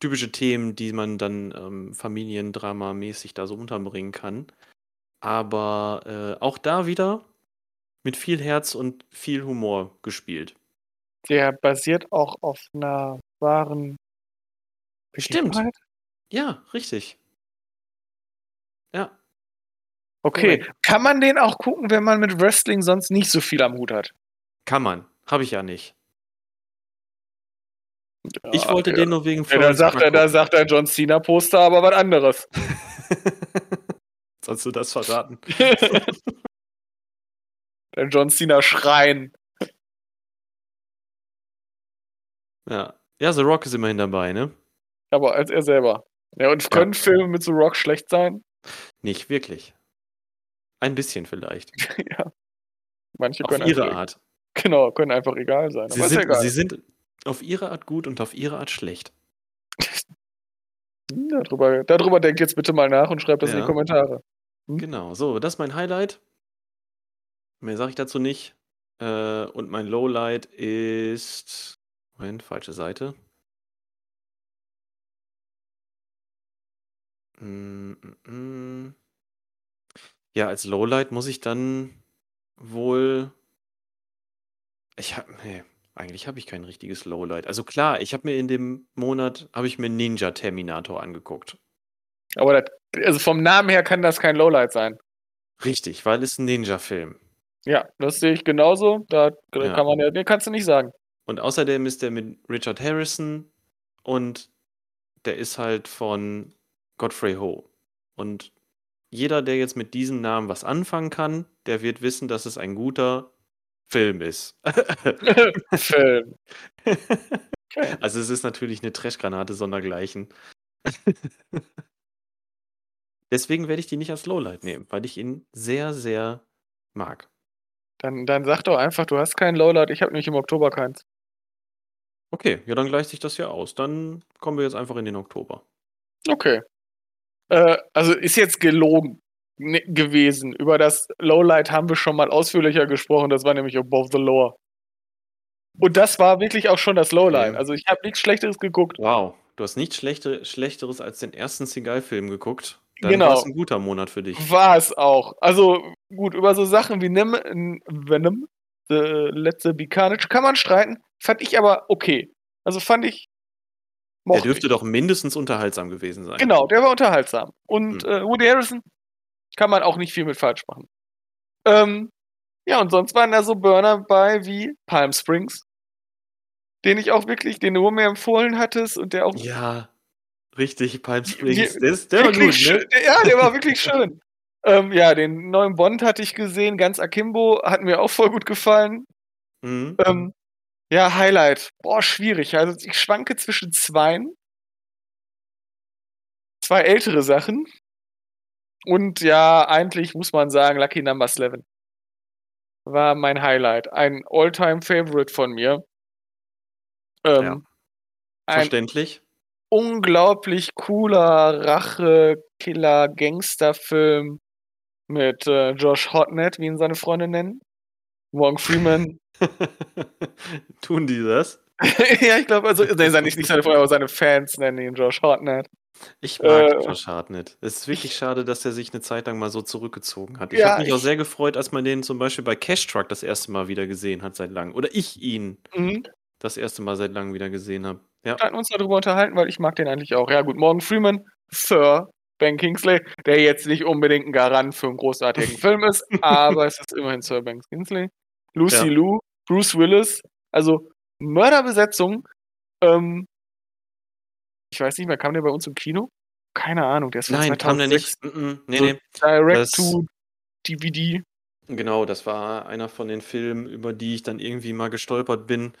typische Themen, die man dann ähm, Familiendrama-mäßig da so unterbringen kann. Aber äh, auch da wieder mit viel Herz und viel Humor gespielt. Der basiert auch auf einer wahren Stimmt. Begebenheit? Ja, richtig. Ja, Okay. Kann man den auch gucken, wenn man mit Wrestling sonst nicht so viel am Hut hat? kann man. Habe ich ja nicht. Ich Ja, wollte ja. den nur wegen Ja, da Florence sagt er, da sagt er John Cena Poster, aber was anderes. Sollst du das verraten? Der John Cena Schrein. Ja. Ja, The Rock ist immerhin dabei, ne? Aber als er selber. Ja, und können Filme mit so Rock schlecht sein? Nicht wirklich. Ein bisschen vielleicht. ja. Manche Auf können ihre einfach, Art. Genau, können einfach egal sein. Sie sind, sie sind auf ihre Art gut und auf ihre Art schlecht. Hm, Darüber, darüber denkt jetzt bitte mal nach und schreibt das in Ja. die Kommentare. Genau, so, das ist mein Highlight. Mehr sage ich dazu nicht. Äh, und mein Lowlight ist. Moment, falsche Seite. Mm, mm. Ja, als Lowlight muss ich dann wohl. Ich habe. Nee, eigentlich habe ich kein richtiges Lowlight. Also klar, ich habe mir in dem Monat habe ich mir Ninja Terminator angeguckt. Aber das, also vom Namen her kann das kein Lowlight sein. Richtig, weil es ein Ninja-Film. Ja, das sehe ich genauso. Da Ja. kann man ja, den kannst du nicht sagen. Und außerdem ist der mit Richard Harrison und der ist halt von Godfrey Ho. Und jeder, der jetzt mit diesem Namen was anfangen kann, der wird wissen, dass es ein guter Film ist. Film. Okay. also es ist natürlich eine Trashgranate sondergleichen. Deswegen werde ich die nicht als Lowlight nehmen, weil ich ihn sehr, sehr mag. Dann, dann sag doch einfach, du hast keinen Lowlight, ich habe nämlich im Oktober keins. Okay, ja, dann gleicht sich das ja aus. Dann kommen wir jetzt einfach in den Oktober. Okay. Äh, also ist jetzt gelogen ne, gewesen. Über das Lowlight haben wir schon mal ausführlicher gesprochen. Das war nämlich Above the Lower. Und das war wirklich auch schon das Lowlight. Also ich habe nichts Schlechteres geguckt. Wow, du hast nichts Schlechte, Schlechteres als den ersten Seagal-Film geguckt. Dann Genau. war es ein guter Monat für dich. War es auch. Also gut, über so Sachen wie Nim Venom, The letzte Be Carnage, kann man streiten. Fand ich aber okay. Also fand ich. Der dürfte ich. doch mindestens unterhaltsam gewesen sein. Genau, der war unterhaltsam. Und Hm. äh, Woody Harrison kann man auch nicht viel mit falsch machen. Ähm, ja, und sonst waren da so Burner bei wie Palm Springs, den ich auch wirklich, den du mir empfohlen hattest und der auch Ja, richtig, Palm Springs. die- Der, ist, der war wirklich gut, schön. ne? Ja, der war wirklich schön. Ähm, ja, den neuen Bond hatte ich gesehen, ganz Akimbo, hat mir auch voll gut gefallen. Mhm. Ähm, ja, Highlight. Boah, schwierig. Also ich schwanke zwischen zweien. Zwei ältere Sachen. Und ja, eigentlich muss man sagen, Lucky Number 11 war mein Highlight. Ein All-Time-Favorite von mir. Ähm, Ja. ein Verständlich. unglaublich cooler Rache-Killer-Gangster-Film mit äh, Josh Hartnett, wie ihn seine Freunde nennen. Morgan Freeman. Tun die das? ja, ich glaube, also, nee, seine, nicht seine Freunde, aber seine Fans nennen ihn Josh Hartnett. Ich mag Äh, Josh Hartnett. Es ist wirklich schade, dass er sich eine Zeit lang mal so zurückgezogen hat. Ich Ja, habe mich auch ich- sehr gefreut, als man den zum Beispiel bei Cash Truck das erste Mal wieder gesehen hat seit langem. Oder ich ihn Mhm. das erste Mal seit langem wieder gesehen habe. Ja. Wir hatten uns darüber unterhalten, weil ich mag den eigentlich auch. Ja gut, Morgan Freeman, Sir Ben Kingsley, der jetzt nicht unbedingt ein Garant für einen großartigen Film ist, aber es ist immerhin Sir Ben Kingsley. Lucy Ja. Liu, Bruce Willis, also Mörderbesetzung. Ähm, ich weiß nicht mehr, kam der bei uns im Kino? Keine Ahnung, der ist von Nein, kam der 2006, nicht. Mm -mm, nee, So- nee. Direct Das- to DVD. Genau, das war einer von den Filmen, über die ich dann irgendwie mal gestolpert bin,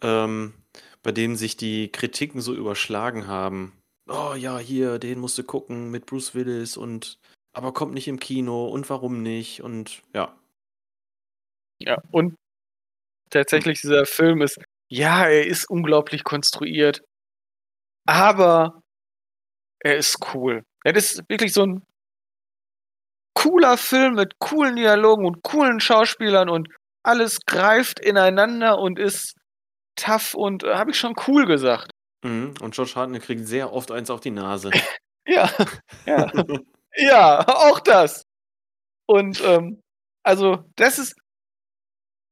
ähm, bei denen sich die Kritiken so überschlagen haben. Oh ja, hier, den musst du gucken mit Bruce Willis und aber kommt nicht im Kino und warum nicht? Und ja. Ja, und tatsächlich dieser Film ist, ja, er ist unglaublich konstruiert, aber er ist cool. Er ist wirklich so ein cooler Film mit coolen Dialogen und coolen Schauspielern und alles greift ineinander und ist tough und äh, habe ich schon cool gesagt. Mhm. Und Josh Hartnett kriegt sehr oft eins auf die Nase. Ja, ja, ja, auch das. Und ähm, also das ist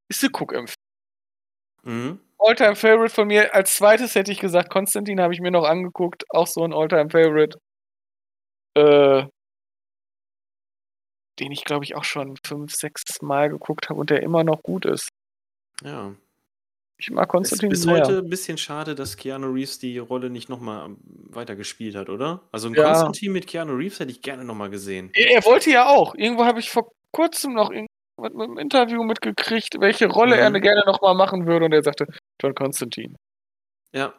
ist eine Guckempfehlung. mhm. Alltime Favorite von mir. Als zweites hätte ich gesagt, Konstantin habe ich mir noch angeguckt. Auch so ein Alltime Favorite. Äh, den ich, glaube ich, auch schon fünf, sechs Mal geguckt habe und der immer noch gut ist. Ja. Ich mag Es ist Konstantin bis sehr. heute ein bisschen schade, dass Keanu Reeves die Rolle nicht nochmal weiter gespielt hat, oder? Also ein Ja. Konstantin mit Keanu Reeves hätte ich gerne nochmal gesehen. Er, er wollte ja auch. Irgendwo habe ich vor kurzem noch in, mit, einem Interview mitgekriegt, welche Rolle er Mhm. gerne nochmal machen würde. Und er sagte, John Konstantin. Ja,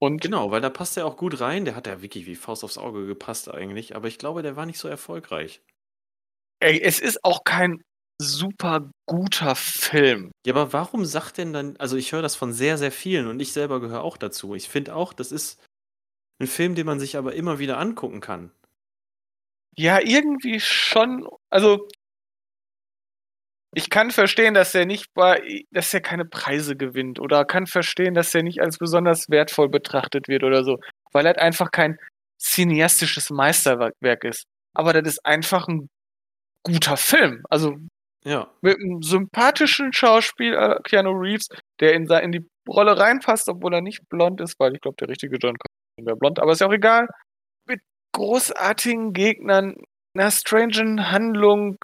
Und Genau, weil da passt er auch gut rein. Der hat ja wirklich wie Faust aufs Auge gepasst eigentlich. Aber ich glaube, der war nicht so erfolgreich. ey, es ist auch kein super guter Film. Ja, aber warum sagt denn dann, also ich höre das von sehr, sehr vielen und ich selber gehöre auch dazu. Ich finde auch, das ist ein Film, den man sich aber immer wieder angucken kann. Ja, irgendwie schon. Also, ich kann verstehen, dass er nicht bei, dass er keine Preise gewinnt oder kann verstehen, dass er nicht als besonders wertvoll betrachtet wird oder so, weil er halt einfach kein cineastisches Meisterwerk ist. Aber das ist einfach ein guter Film. Also Ja, mit einem sympathischen Schauspieler, Keanu Reeves, der in, in die Rolle reinpasst, obwohl er nicht blond ist, weil ich glaube, der richtige John Constantine wäre blond, aber ist ja auch egal. Mit großartigen Gegnern, einer strangen Handlung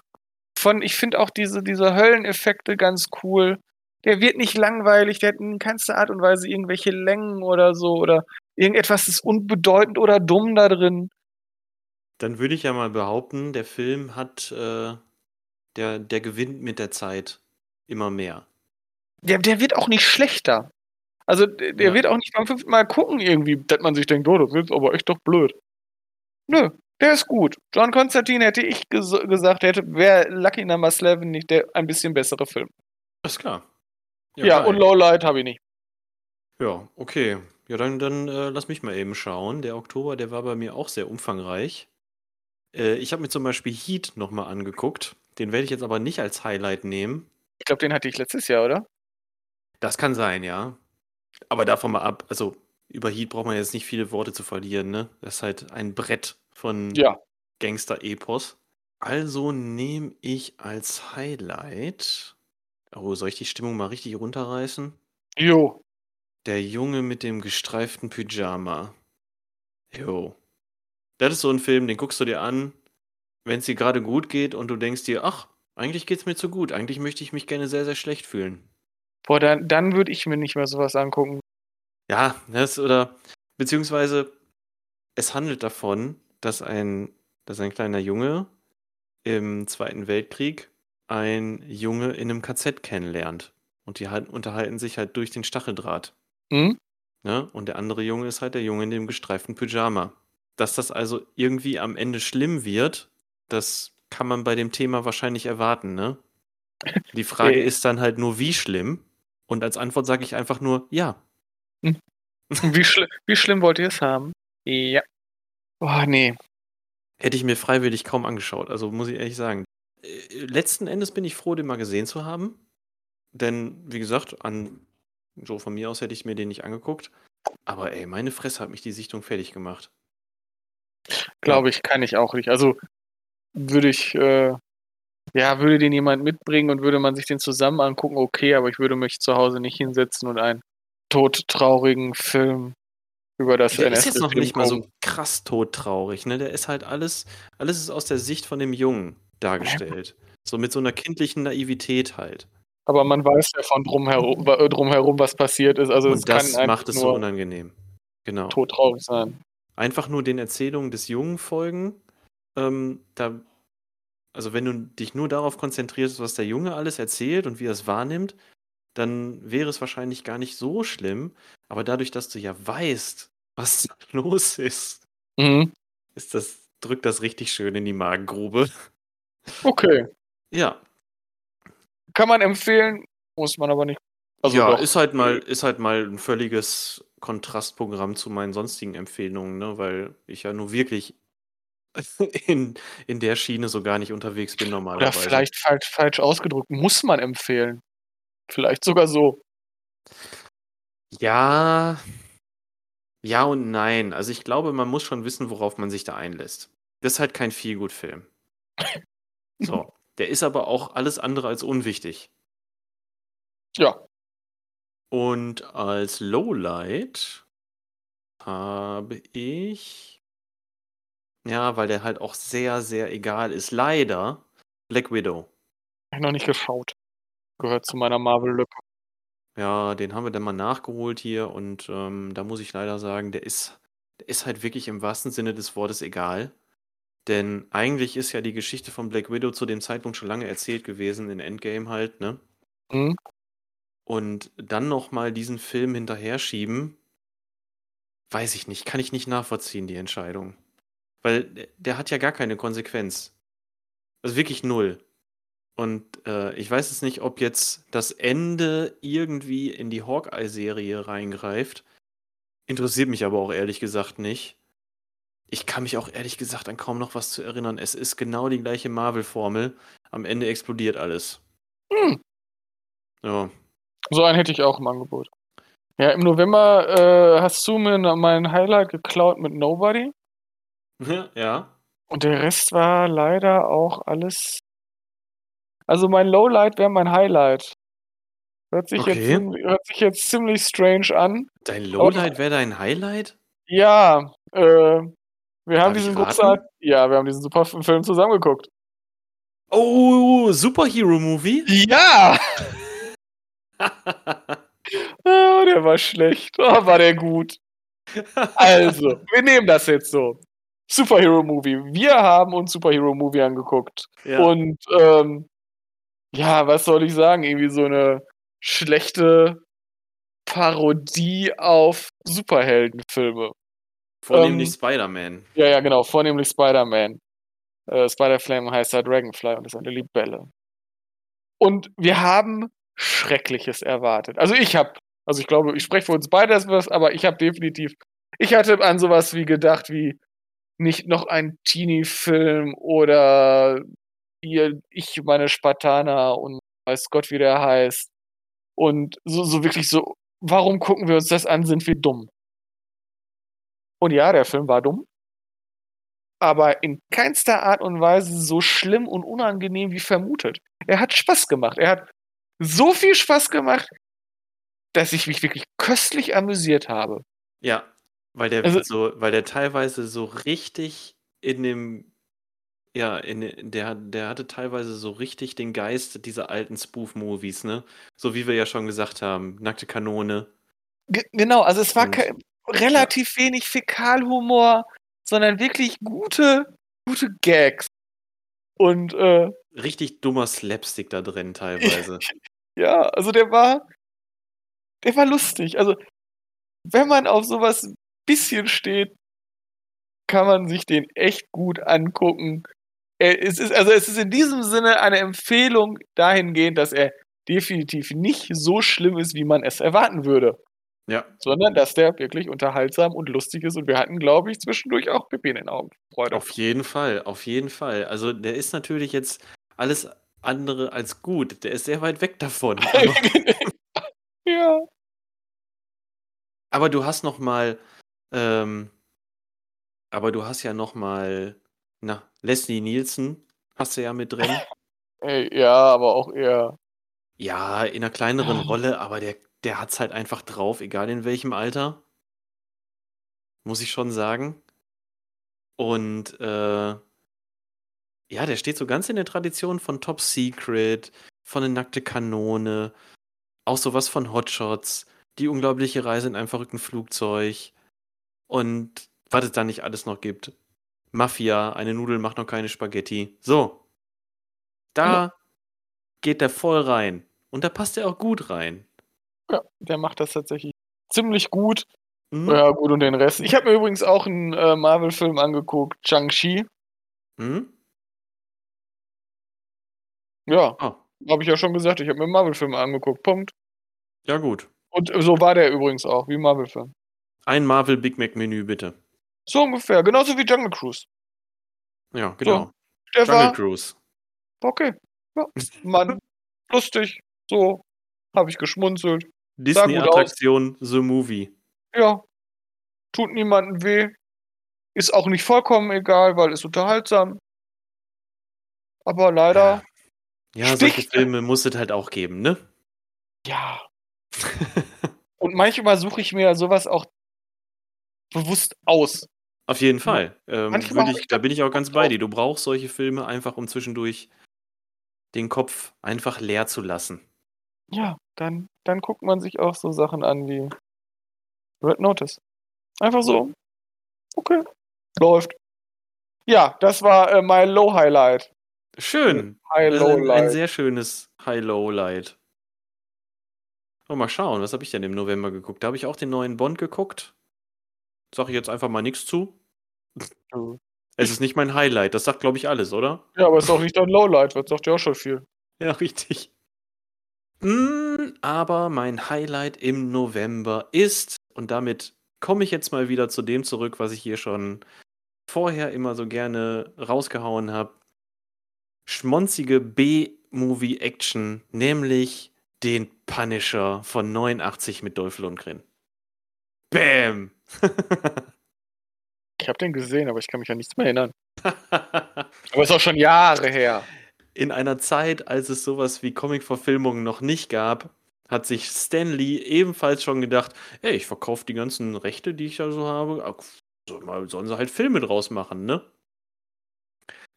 von, ich finde auch diese, diese Hölleneffekte ganz cool. Der wird nicht langweilig, der hat in keinster Art und Weise irgendwelche Längen oder so oder irgendetwas ist unbedeutend oder dumm da drin. dann würde ich ja mal behaupten, der Film hat, äh, der, der gewinnt mit der Zeit immer mehr. Der, der wird auch nicht schlechter. Also der, der Ja. wird auch nicht beim fünften Mal gucken irgendwie, dass man sich denkt, oh, das wird aber echt doch blöd. Nö, der ist gut. John Constantine hätte ich ges gesagt, hätte wäre Lucky Number 11 nicht der ein bisschen bessere Film. Ist klar. Ja, geil. und Lowlight habe ich nicht. Ja, okay. Ja, dann, dann äh, lass mich mal eben schauen. Der Oktober, der war bei mir auch sehr umfangreich. Äh, ich habe mir zum Beispiel Heat nochmal angeguckt. Den werde ich jetzt aber nicht als Highlight nehmen. Ich glaube, den hatte ich letztes Jahr, oder? Das kann sein, ja. Aber davon mal ab, also über Heat braucht man jetzt nicht viele Worte zu verlieren, ne? Das ist halt ein Brett von Ja. Gangster-Epos. Also nehme ich als Highlight. Oh, soll ich die Stimmung mal richtig runterreißen? Jo. Der Junge mit dem gestreiften Pyjama. Jo. Das ist so ein Film, den guckst du dir an, wenn es dir gerade gut geht und du denkst dir, ach, eigentlich geht's mir zu gut. Eigentlich möchte ich mich gerne sehr, sehr schlecht fühlen. Boah, dann, dann würde ich mir nicht mehr sowas angucken. Ja, das oder beziehungsweise es handelt davon, dass ein, dass ein kleiner Junge im Zweiten Weltkrieg ein Junge in einem KZ kennenlernt. Und die halt unterhalten sich halt durch den Stacheldraht. Hm? Ne? Und der andere Junge ist halt der Junge in dem gestreiften Pyjama. Dass das also irgendwie am Ende schlimm wird, das kann man bei dem Thema wahrscheinlich erwarten, ne? Die Frage Äh. ist dann halt nur, wie schlimm? Und als Antwort sage ich einfach nur, ja. Wie, schli wie schlimm wollt ihr es haben? Ja. Boah, nee. Hätte ich mir freiwillig kaum angeschaut, also muss ich ehrlich sagen. Äh, Letzten Endes bin ich froh, den mal gesehen zu haben. Denn, wie gesagt, an so von mir aus hätte ich mir den nicht angeguckt. Aber ey, meine Fresse hat mich die Sichtung fertig gemacht. Glaube ich, kann ich auch nicht. Also würde ich, äh, ja, würde den jemand mitbringen und würde man sich den zusammen angucken, okay, aber ich würde mich zu Hause nicht hinsetzen und einen todtraurigen Film über das Der ist jetzt noch nicht mal so krass todtraurig, ne? Der ist halt alles, alles ist aus der Sicht von dem Jungen dargestellt. So mit so einer kindlichen Naivität halt. Aber man weiß ja von drumherum, drumherum was passiert ist. Also Und das macht es so unangenehm. Genau. todtraurig sein. Einfach nur den Erzählungen des Jungen folgen. Ähm, da, also wenn du dich nur darauf konzentrierst, was der Junge alles erzählt und wie er es wahrnimmt, dann wäre es wahrscheinlich gar nicht so schlimm. Aber dadurch, dass du ja weißt, was da los ist, Mhm. ist das, drückt das richtig schön in die Magengrube. Okay. Ja, Kann man empfehlen, muss man aber nicht. Also ja, doch. ist halt mal, ist halt mal ein völliges Kontrastprogramm zu meinen sonstigen Empfehlungen, ne? Weil ich ja nur wirklich in, in der Schiene so gar nicht unterwegs bin Oder normalerweise. vielleicht falsch, falsch ausgedrückt, muss man empfehlen. Vielleicht sogar so. Ja, ja und nein. Also ich glaube, man muss schon wissen, worauf man sich da einlässt. Das ist halt kein Feelgood-Film. So. Der ist aber auch alles andere als unwichtig. Ja. Und als Lowlight habe ich. Ja, weil der halt auch sehr, sehr egal ist. Leider Black Widow. Hab ich noch nicht geschaut. Gehört zu meiner Marvel-Lücke. Ja, den haben wir dann mal nachgeholt hier und ähm, da muss ich leider sagen, der ist, der ist halt wirklich im wahrsten Sinne des Wortes egal. Denn eigentlich ist ja die Geschichte von Black Widow zu dem Zeitpunkt schon lange erzählt gewesen, in Endgame halt, ne? Hm? Und dann nochmal diesen Film hinterher schieben, weiß ich nicht, kann ich nicht nachvollziehen, die Entscheidung. Weil der, der hat ja gar keine Konsequenz. Also wirklich null. Und äh, ich weiß jetzt nicht, ob jetzt das Ende irgendwie in die Hawkeye-Serie reingreift. Interessiert mich aber auch ehrlich gesagt nicht. Ich kann mich auch ehrlich gesagt an kaum noch was zu erinnern. Es ist genau die gleiche Marvel-Formel. Am Ende explodiert alles. Hm. Ja. So einen hätte ich auch im Angebot. Ja, im November äh, hast du mir noch mein Highlight geklaut mit Nobody. ja. Und der Rest war leider auch alles. Also mein Lowlight wäre mein Highlight. Hört sich, jetzt, Okay. ziem- hört sich jetzt ziemlich strange an. Dein Lowlight wäre dein Highlight? Ja, äh, wir haben Darf ich diesen großartigen, ja, wir haben diesen super Film zusammengeguckt. Oh, Superhero-Movie? Ja! Ah, der war schlecht. Oh, war der gut. Also, wir nehmen das jetzt so. Superhero Movie. Wir haben uns Superhero Movie angeguckt. ja. Und ähm, ja, was soll ich sagen? Irgendwie so eine schlechte Parodie auf Superheldenfilme. Vornehmlich ähm, Spider-Man. Ja, ja, genau. Vornehmlich Spider-Man. Äh, Spider-Flame heißt da Dragonfly und ist eine Libelle. Und wir haben Schreckliches erwartet. Also ich habe, also ich glaube, ich spreche für uns beide etwas, aber ich habe definitiv, ich hatte an sowas wie gedacht wie nicht noch ein Teenie-Film oder hier ich, meine Spartaner und weiß Gott, wie der heißt. Und so, so wirklich so, warum gucken wir uns das an, sind wir dumm. Und ja, der Film war dumm. Aber in keinster Art und Weise so schlimm und unangenehm wie vermutet. Er hat Spaß gemacht. Er hat so viel Spaß gemacht, dass ich mich wirklich köstlich amüsiert habe. Ja, weil der Also- so, weil der teilweise so richtig in dem, ja, in der, der hatte teilweise so richtig den Geist dieser alten Spoof-Movies, ne? So wie wir ja schon gesagt haben, nackte Kanone. Ge genau, also es war Und- relativ wenig Fäkalhumor, sondern wirklich gute, gute Gags. Und äh, Richtig dummer Slapstick da drin teilweise. ja, also der war, der war lustig. Also wenn man auf sowas ein bisschen steht, kann man sich den echt gut angucken. Er, es ist, also es ist in diesem Sinne eine Empfehlung dahingehend, dass er definitiv nicht so schlimm ist, wie man es erwarten würde. Ja, sondern dass der wirklich unterhaltsam und lustig ist. Und wir hatten, glaube ich, zwischendurch auch Pipi in den Augen. Freude. auf jeden Fall, auf jeden Fall. Also der ist natürlich jetzt alles andere als gut. Der ist sehr weit weg davon. Aber, ja. aber du hast noch mal, ähm, aber du hast ja noch mal, na, Leslie Nielsen hast du ja mit drin. Ey, ja, aber auch eher. Ja, in einer kleineren Ah. Rolle, aber der, der hat's halt einfach drauf, egal in welchem Alter. Muss ich schon sagen. Und äh, ja, der steht so ganz in der Tradition von Top Secret, von eine nackte Kanone, auch sowas von Hotshots, die unglaubliche Reise in einem verrückten Flugzeug und was es da nicht alles noch gibt. Mafia, eine Nudel macht noch keine Spaghetti. So. Da geht der voll rein. Und da passt er auch gut rein. Ja, der macht das tatsächlich ziemlich gut. Hm? Ja, gut, und den Rest. Ich habe mir übrigens auch einen äh, Marvel-Film angeguckt, Shang-Chi. Hm? Ja, Ah, habe ich ja schon gesagt, ich habe mir einen Marvel-Film angeguckt. Punkt. ja gut. Und so war der übrigens auch, wie Marvel-Film. Ein Marvel Big Mac Menü bitte. So ungefähr, genauso wie Jungle Cruise. Ja, genau. Der Jungle war Cruise. okay. Ja, Mann, lustig. So, habe ich geschmunzelt. Disney-Attraktion The Movie. Ja, tut niemandem weh. Ist auch nicht vollkommen egal, weil ist unterhaltsam. Aber leider, Ja, Stich- solche Filme muss es halt auch geben, ne? ja. Und manchmal suche ich mir sowas auch bewusst aus. Auf jeden Fall. Ähm, ich, da bin ich auch ganz bei dir. Du brauchst solche Filme einfach, um zwischendurch den Kopf einfach leer zu lassen. Ja, dann, dann guckt man sich auch so Sachen an wie Red Notice. Einfach so. Okay. Läuft. Ja, das war äh, mein Low-Highlight. Schön. Das ist ein, ein High-Low-Light. sehr schönes High-Low-Light. Oh, mal schauen, was habe ich denn im November geguckt? Da habe ich auch den neuen Bond geguckt. Sag ich jetzt einfach mal nichts zu. Es ist nicht mein Highlight, das sagt, glaube ich, alles, oder? Ja, aber ist auch nicht dein Lowlight, das sagt ja auch schon viel. Ja, richtig. Mm, aber mein Highlight im November ist, und damit komme ich jetzt mal wieder zu dem zurück, was ich hier schon vorher immer so gerne rausgehauen habe. Schmonzige B-Movie-Action, nämlich den Punisher von 89 mit Dolph Lundgren. Bam! Ich habe den gesehen, aber ich kann mich an nichts mehr erinnern. Aber ist auch schon Jahre her. In einer Zeit, als es sowas wie Comic-Verfilmungen noch nicht gab, hat sich Stan Lee ebenfalls schon gedacht, ey, ich verkaufe die ganzen Rechte, die ich da so habe, soll mal- sollen sie halt Filme draus machen, ne?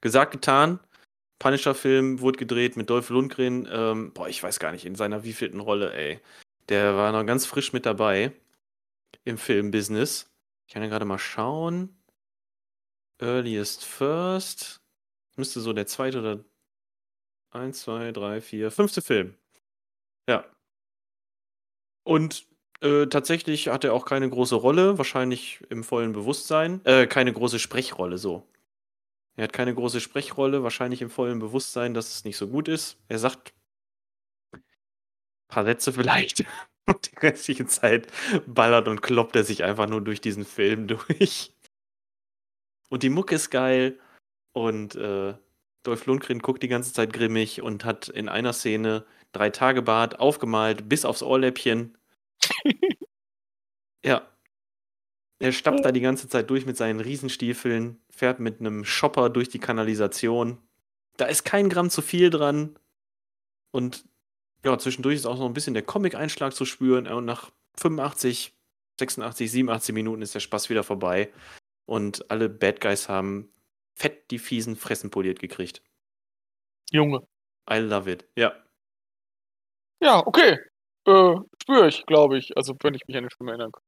Gesagt, getan. Punisher-Film wurde gedreht mit Dolph Lundgren. Ähm, boah, ich weiß gar nicht, in seiner wievielten Rolle, ey. Der war noch ganz frisch mit dabei im Filmbusiness. Ich kann ja gerade mal schauen. Earliest First. Müsste so der zweite oder Eins, zwei, drei, vier, fünfte Film. Ja. Und äh, tatsächlich hat er auch keine große Rolle, wahrscheinlich im vollen Bewusstsein. Äh, keine große Sprechrolle, so. Er hat keine große Sprechrolle, wahrscheinlich im vollen Bewusstsein, dass es nicht so gut ist. Er sagt ein paar Sätze vielleicht. Und die restliche Zeit ballert und kloppt er sich einfach nur durch diesen Film durch. Und die Mucke ist geil. Und äh, Dolph Lundgren guckt die ganze Zeit grimmig und hat in einer Szene drei Tage Bart aufgemalt bis aufs Ohrläppchen. ja. Er stappt da die ganze Zeit durch mit seinen Riesenstiefeln, fährt mit einem Shopper durch die Kanalisation. Da ist kein Gramm zu viel dran. Und ja, zwischendurch ist auch noch ein bisschen der Comic-Einschlag zu spüren. Und nach 85, 86, 87 Minuten ist der Spaß wieder vorbei. Und alle Bad Guys haben fett die fiesen Fressen poliert gekriegt. Junge. I love it. Ja. Ja, okay. Äh, spüre ich, glaube ich. Also, wenn ich mich an den Film erinnern kann.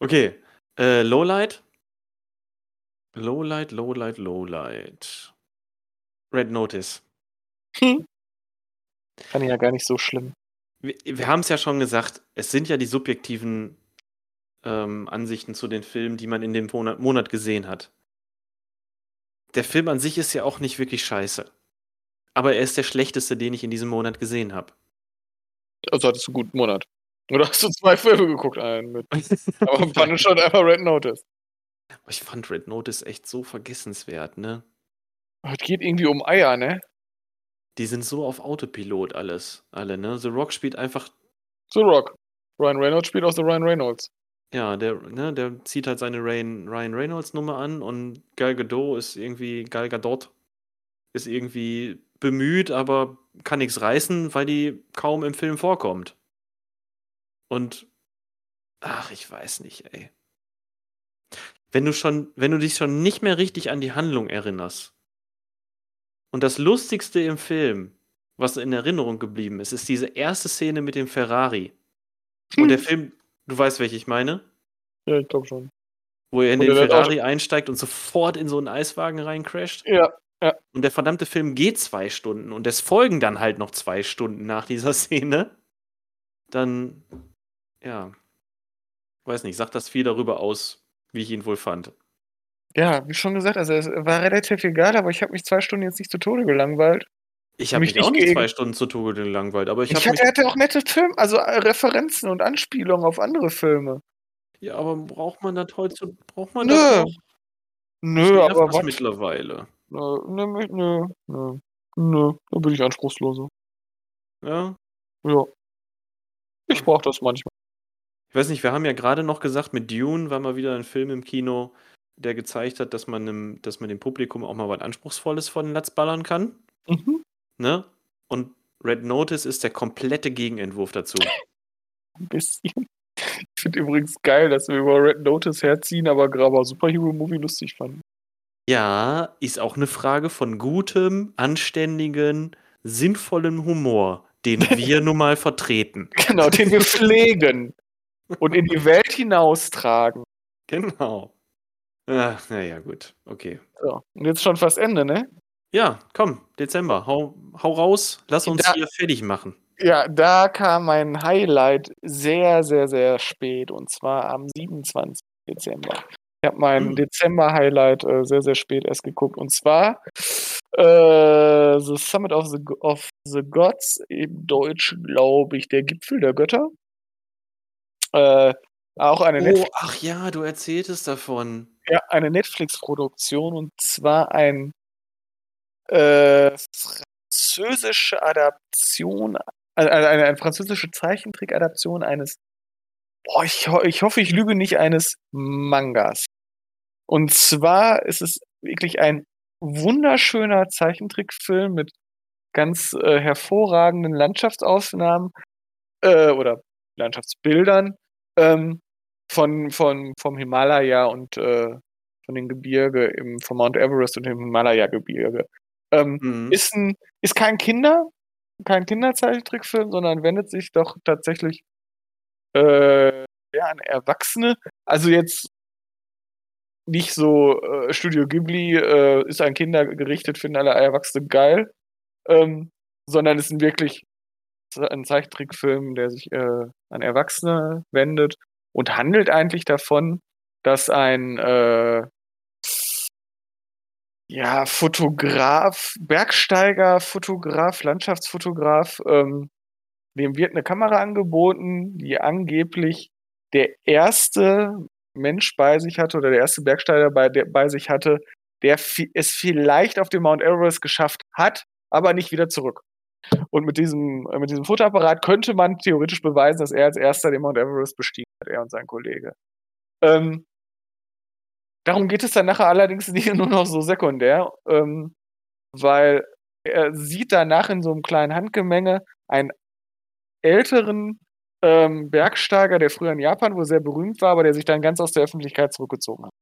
Okay. Äh, Lowlight. Lowlight, Lowlight, Lowlight. Red Notice. Hm. Fand ich ja gar nicht so schlimm. Wir, wir haben es ja schon gesagt, es sind ja die subjektiven ähm, Ansichten zu den Filmen, die man in dem Monat, Monat gesehen hat. Der Film an sich ist ja auch nicht wirklich scheiße. Aber er ist der schlechteste, den ich in diesem Monat gesehen habe. Also hattest du einen guten Monat. Oder hast du zwei Filme geguckt? Einen mit. Aber fand schon einfach Red Notice. Ich fand Red Notice echt so vergessenswert, ne? Es geht irgendwie um Eier, ne? Die sind so auf Autopilot alles, alle, ne? The Rock spielt einfach. The Rock. Ryan Reynolds spielt auch The Ryan Reynolds. Ja, der, ne, der zieht halt seine Ryan, Ryan Reynolds Nummer an und Gal Gadot ist irgendwie, Gal Gadot ist irgendwie bemüht, aber kann nichts reißen, weil die kaum im Film vorkommt. Und, ach, ich weiß nicht, ey. Wenn du schon, wenn du dich schon nicht mehr richtig an die Handlung erinnerst und das Lustigste im Film, was in Erinnerung geblieben ist, ist diese erste Szene mit dem Ferrari. Und der Film, du weißt, welche ich meine? Ja, ich glaube schon. Wo er in Und den Ferrari einsteigt und sofort in so einen Eiswagen reincrasht. Ja, Und der verdammte Film geht zwei Stunden und es folgen dann halt noch zwei Stunden nach dieser Szene. Dann, ja, weiß nicht, sagt das viel darüber aus, wie ich ihn wohl fand. Ja, wie schon gesagt, also es war relativ egal, aber ich habe mich zwei Stunden jetzt nicht zu Tode gelangweilt. Ich habe Mich mich auch nicht zwei Stunden zu Tode gelangweilt, aber ich Ich, habe mich. hatte, hatte auch nette Filme, also äh, Referenzen und Anspielungen auf andere Filme. Ja, aber braucht man das heute? Braucht man Nö. das noch? Nö, aber was? mittlerweile. Nö, nö, nö, nö, nö, da bin ich anspruchsloser. Ja. Ja. Ich brauche das manchmal. Ich weiß nicht, wir haben ja gerade noch gesagt, mit Dune war mal wieder ein Film im Kino, der gezeigt hat, dass man, dem, dass man dem Publikum auch mal was Anspruchsvolles von den Latz ballern kann. Mhm. Ne? Und Red Notice ist der komplette Gegenentwurf dazu. Ein bisschen. Ich finde übrigens geil, dass wir über Red Notice herziehen, aber Graber Superhero-Movie lustig fanden. Ja, ist auch eine Frage von gutem, anständigen, sinnvollem Humor, den wir nun mal vertreten. Genau, den wir pflegen und in die Welt hinaustragen. Genau. Ach, naja, gut. Okay. So, und jetzt schon fast Ende, ne? Ja, komm, Dezember. Hau, hau raus. Lass uns Da- hier fertig machen. Ja, da kam mein Highlight sehr, sehr, sehr spät und zwar am 27. Dezember. Ich habe mein Hm. Dezember-Highlight äh, sehr, sehr spät erst geguckt und zwar äh, The Summit of the, of the Gods, im Deutsch glaube ich, der Gipfel der Götter. Äh, auch eine, Oh, Netf ach ja, du erzähltest davon. ja, eine Netflix-Produktion und zwar ein äh, französische Adaption, also eine, eine, eine französische Zeichentrick-Adaption eines, boah, ich, ich hoffe, ich lüge nicht, eines Mangas. Und zwar ist es wirklich ein wunderschöner Zeichentrickfilm mit ganz äh, hervorragenden Landschaftsaufnahmen äh, oder Landschaftsbildern ähm, von, von, vom Himalaya und äh, von den Gebirge im, vom Mount Everest und dem Himalaya-Gebirge. Ähm, Mhm. ist ein, ist kein Kinder, kein Kinderzeichentrickfilm, sondern wendet sich doch tatsächlich äh, ja, an Erwachsene. Also jetzt nicht so äh, Studio Ghibli äh, ist an Kinder gerichtet, finden alle Erwachsene geil, ähm, sondern es ist ein wirklich ein Zeichentrickfilm, der sich äh, an Erwachsene wendet und handelt eigentlich davon, dass ein äh, ja, Fotograf, Bergsteiger, Fotograf, Landschaftsfotograf, ähm, dem wird eine Kamera angeboten, die angeblich der erste Mensch bei sich hatte oder der erste Bergsteiger bei, der, bei sich hatte, der es vielleicht auf dem Mount Everest geschafft hat, aber nicht wieder zurück. Und mit diesem, äh, mit diesem Fotoapparat könnte man theoretisch beweisen, dass er als erster den Mount Everest bestiegen hat, er und sein Kollege. Ähm, darum geht es dann nachher allerdings nur noch so sekundär, ähm, weil er sieht danach in so einem kleinen Handgemenge einen älteren ähm, Bergsteiger, der früher in Japan wohl sehr berühmt war, aber der sich dann ganz aus der Öffentlichkeit zurückgezogen hat.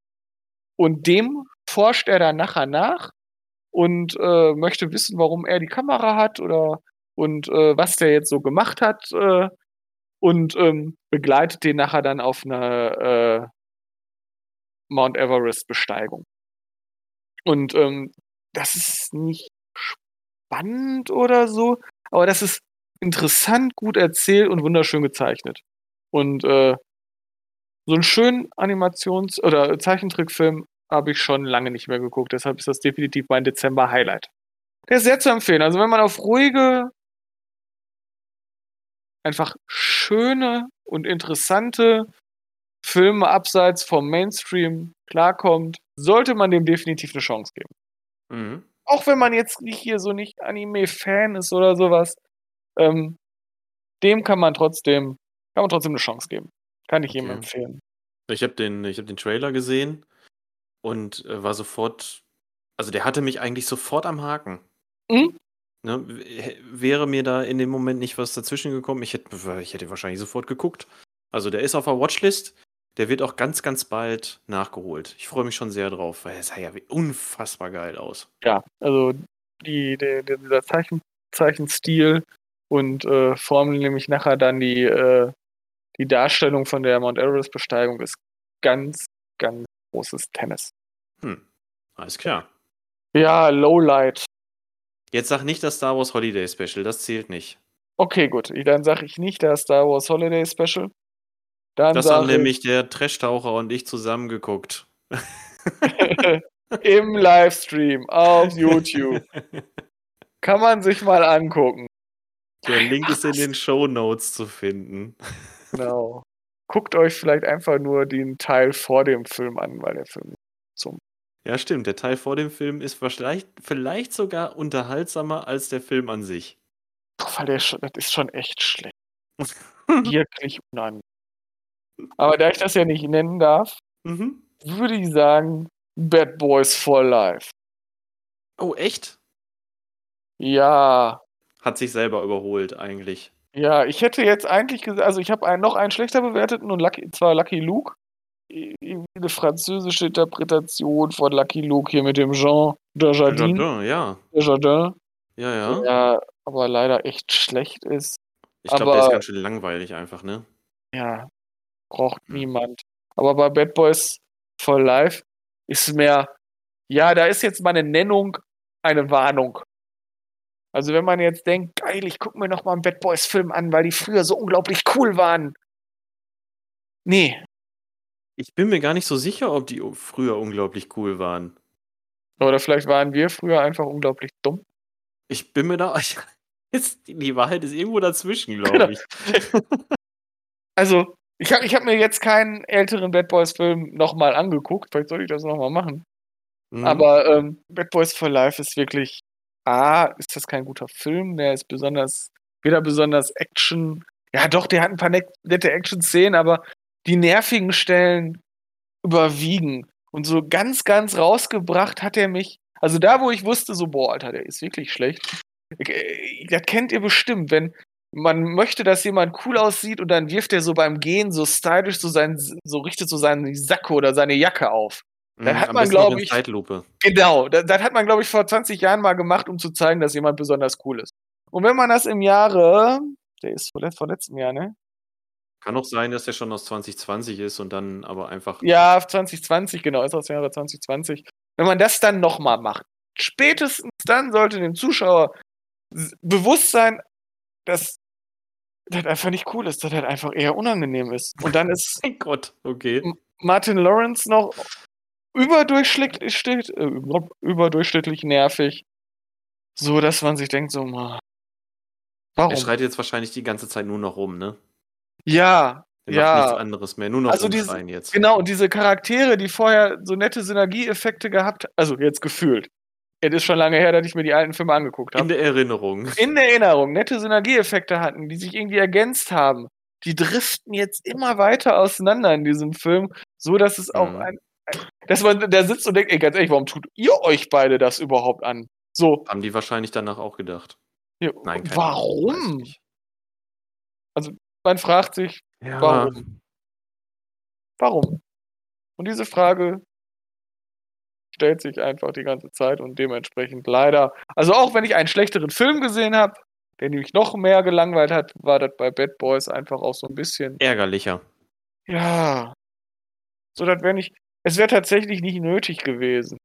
Und dem forscht er dann nachher nach und äh, möchte wissen, warum er die Kamera hat oder und äh, was der jetzt so gemacht hat äh, und ähm, begleitet den nachher dann auf eine äh, Mount Everest Besteigung. Und ähm, das ist nicht spannend oder so, aber das ist interessant, gut erzählt und wunderschön gezeichnet. Und äh, so einen schönen Animations- oder Zeichentrickfilm habe ich schon lange nicht mehr geguckt. Deshalb ist das definitiv mein Dezember-Highlight. Der ist sehr zu empfehlen. Also wenn man auf ruhige, einfach schöne und interessante Filme abseits vom Mainstream klarkommt, sollte man dem definitiv eine Chance geben. Mhm. Auch wenn man jetzt nicht hier so nicht Anime-Fan ist oder sowas, ähm, dem kann man trotzdem, kann man trotzdem eine Chance geben. Kann ich jedem okay. empfehlen. Ich habe den, hab den Trailer gesehen und äh, war sofort, also der hatte mich eigentlich sofort am Haken. Mhm. Ne, wäre mir da in dem Moment nicht was dazwischen gekommen, ich hätte, ich hätte wahrscheinlich sofort geguckt. Also der ist auf der Watchlist, der wird auch ganz, ganz bald nachgeholt. Ich freue mich schon sehr drauf, weil er sah ja unfassbar geil aus. Ja, also die, die, dieser Zeichen, Zeichenstil und äh, formen nämlich nachher dann die, äh, die Darstellung von der Mount Everest-Besteigung ist ganz, ganz großes Tennis. Hm, alles klar. Ja, Lowlight. Jetzt sag nicht das Star Wars Holiday Special, das zählt nicht. Okay, gut. Dann sage ich nicht das Star Wars Holiday Special. Dann das haben nämlich der Trash-Taucher und ich zusammengeguckt. Im Livestream auf YouTube. Kann man sich mal angucken. Der Link ist in den Show Notes zu finden. Genau. Guckt euch vielleicht einfach nur den Teil vor dem Film an, weil der Film zum. Ja, stimmt. Der Teil vor dem Film ist vielleicht, vielleicht sogar unterhaltsamer als der Film an sich. Weil der, das ist schon echt schlecht. Wirklich unangenehm. Aber da ich das ja nicht nennen darf, mhm. würde ich sagen, Bad Boys for Life. Oh, echt? Ja. Hat sich selber überholt, eigentlich. Ja, ich hätte jetzt eigentlich gesagt, also ich habe einen, noch einen schlechter bewerteten und Lucky, zwar Lucky Luke. Eine französische Interpretation von Lucky Luke hier mit dem Jean Desjardins. Jardin, ja. Desjardins. Ja, ja. Der aber leider echt schlecht ist. Ich glaube, der ist ganz schön langweilig einfach, ne? Ja, braucht hm. niemand. Aber bei Bad Boys for Life ist mehr, ja, da ist jetzt meine Nennung eine Warnung. Also wenn man jetzt denkt, geil, ich gucke mir noch mal einen Bad Boys Film an, weil die früher so unglaublich cool waren. Nee. Ich bin mir gar nicht so sicher, ob die früher unglaublich cool waren. Oder vielleicht waren wir früher einfach unglaublich dumm. Ich bin mir da. Die Wahrheit ist irgendwo dazwischen, glaube genau. ich. also, ich habe ich hab mir jetzt keinen älteren Bad Boys Film nochmal angeguckt. Vielleicht soll ich das nochmal machen. Mhm. Aber ähm, Bad Boys for Life ist wirklich A, ist das kein guter Film, der ist besonders, weder besonders Action, ja doch, der hat ein paar nette Action-Szenen, aber die nervigen Stellen überwiegen. Und so ganz, ganz rausgebracht hat er mich, also da, wo ich wusste, so, boah, Alter, der ist wirklich schlecht. Äh, das kennt ihr bestimmt, wenn man möchte, dass jemand cool aussieht und dann wirft er so beim Gehen so stylisch so sein, so richtet so seinen Sakko oder seine Jacke auf. Dann mhm, hat man, glaube ich. Zeitlupe. Genau, das, das, hat man, glaube ich, vor 20 Jahren mal gemacht, um zu zeigen, dass jemand besonders cool ist. Und wenn man das im Jahre, der ist vor, vor letztem Jahr, ne? Kann auch sein, dass der schon aus 2020 ist und dann aber einfach. Ja, 2020, genau, ist aus dem Jahre 2020. Wenn man das dann nochmal macht, spätestens dann sollte dem Zuschauer bewusst sein, dass das einfach nicht cool ist, dass das einfach eher unangenehm ist. Und dann ist. mein Gott, okay. Martin Lawrence noch überdurchschnittlich, äh, überdurchschnittlich nervig. So, dass man sich denkt, so, warum? Er schreit jetzt wahrscheinlich die ganze Zeit nur noch rum, ne? Ja, Der Ja. macht nichts anderes mehr, nur noch Also rumschreien jetzt. Genau, und diese Charaktere, die vorher so nette Synergieeffekte gehabt, also jetzt gefühlt. Es ist schon lange her, dass ich mir die alten Filme angeguckt In habe. der Erinnerung. In der Erinnerung, nette Synergieeffekte hatten, die sich irgendwie ergänzt haben. Die driften jetzt immer weiter auseinander in diesem Film, so dass es auch Mhm. ein, ein dass man da sitzt und denkt, ey, ganz ehrlich, warum tut ihr euch beide das überhaupt an? So, Haben die wahrscheinlich danach auch gedacht. ja, Nein, keine Ahnung, warum? nicht. Man fragt sich, Ja, Warum? warum? Und diese Frage stellt sich einfach die ganze Zeit und dementsprechend leider, also auch wenn ich einen schlechteren Film gesehen habe, der mich noch mehr gelangweilt hat, war das bei Bad Boys einfach auch so ein bisschen, ärgerlicher. ja, so das wäre nicht, es wäre tatsächlich nicht nötig gewesen.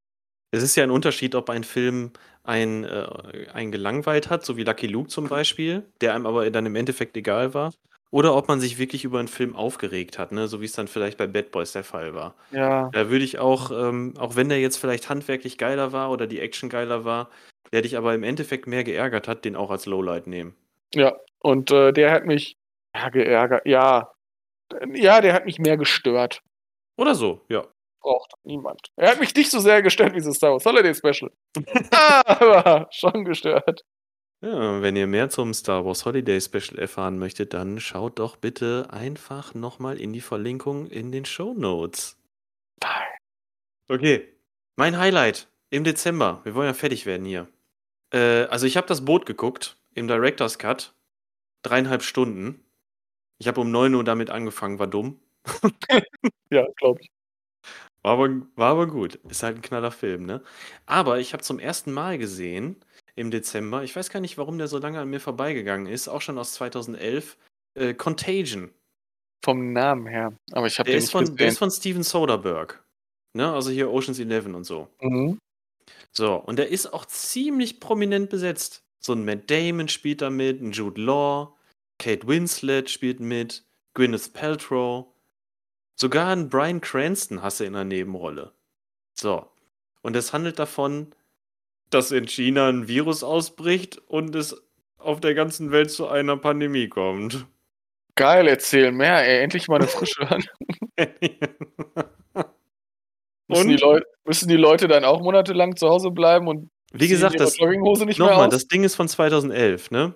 Es ist ja ein Unterschied, ob ein Film einen, äh, einen gelangweilt hat, so wie Lucky Luke zum Beispiel, der einem aber dann im Endeffekt egal war, oder ob man sich wirklich über einen Film aufgeregt hat, ne? so wie es dann vielleicht bei Bad Boys der Fall war. Ja, Da würde ich auch, ähm, auch wenn der jetzt vielleicht handwerklich geiler war oder die Action geiler war, der dich aber im Endeffekt mehr geärgert hat, den auch als Lowlight nehmen. ja, und äh, der hat mich, ja, geärgert, ja, ja, der hat mich mehr gestört. Oder so, ja. braucht niemand. Er hat mich nicht so sehr gestört wie das Star Wars Holiday Special. Aber schon gestört. Ja, wenn ihr mehr zum Star Wars Holiday Special erfahren möchtet, dann schaut doch bitte einfach nochmal in die Verlinkung in den Show Notes. Okay, mein Highlight im Dezember. Wir wollen ja fertig werden hier. Äh, also ich habe das Boot geguckt im Director's Cut. Dreieinhalb Stunden. Ich habe um 9 Uhr damit angefangen, war dumm. Ja, glaube ich. War aber, war aber gut. Ist halt ein knaller Film, ne? Aber ich habe zum ersten Mal gesehen im Dezember, ich weiß gar nicht, warum der so lange an mir vorbeigegangen ist, auch schon aus 2011, äh, Contagion. Vom Namen her. Aber ich habe den ist, nicht von, der ist von Steven Soderbergh. Ne? Also hier Ocean's Eleven und so. Mhm. So, und der ist auch ziemlich prominent besetzt. So ein Matt Damon spielt da mit, ein Jude Law, Kate Winslet spielt mit, Gwyneth Paltrow. Sogar ein Brian Cranston hast du in einer Nebenrolle. So. Und es handelt davon, dass in China ein Virus ausbricht und es auf der ganzen Welt zu einer Pandemie kommt. Geil, erzähl mehr. Ey, endlich mal eine frische Hand. Müssen, die? Leute, müssen die Leute dann auch monatelang zu Hause bleiben und Wie gesagt, das, Jogginghose nicht mehr Nochmal, das Ding ist von 2011, ne?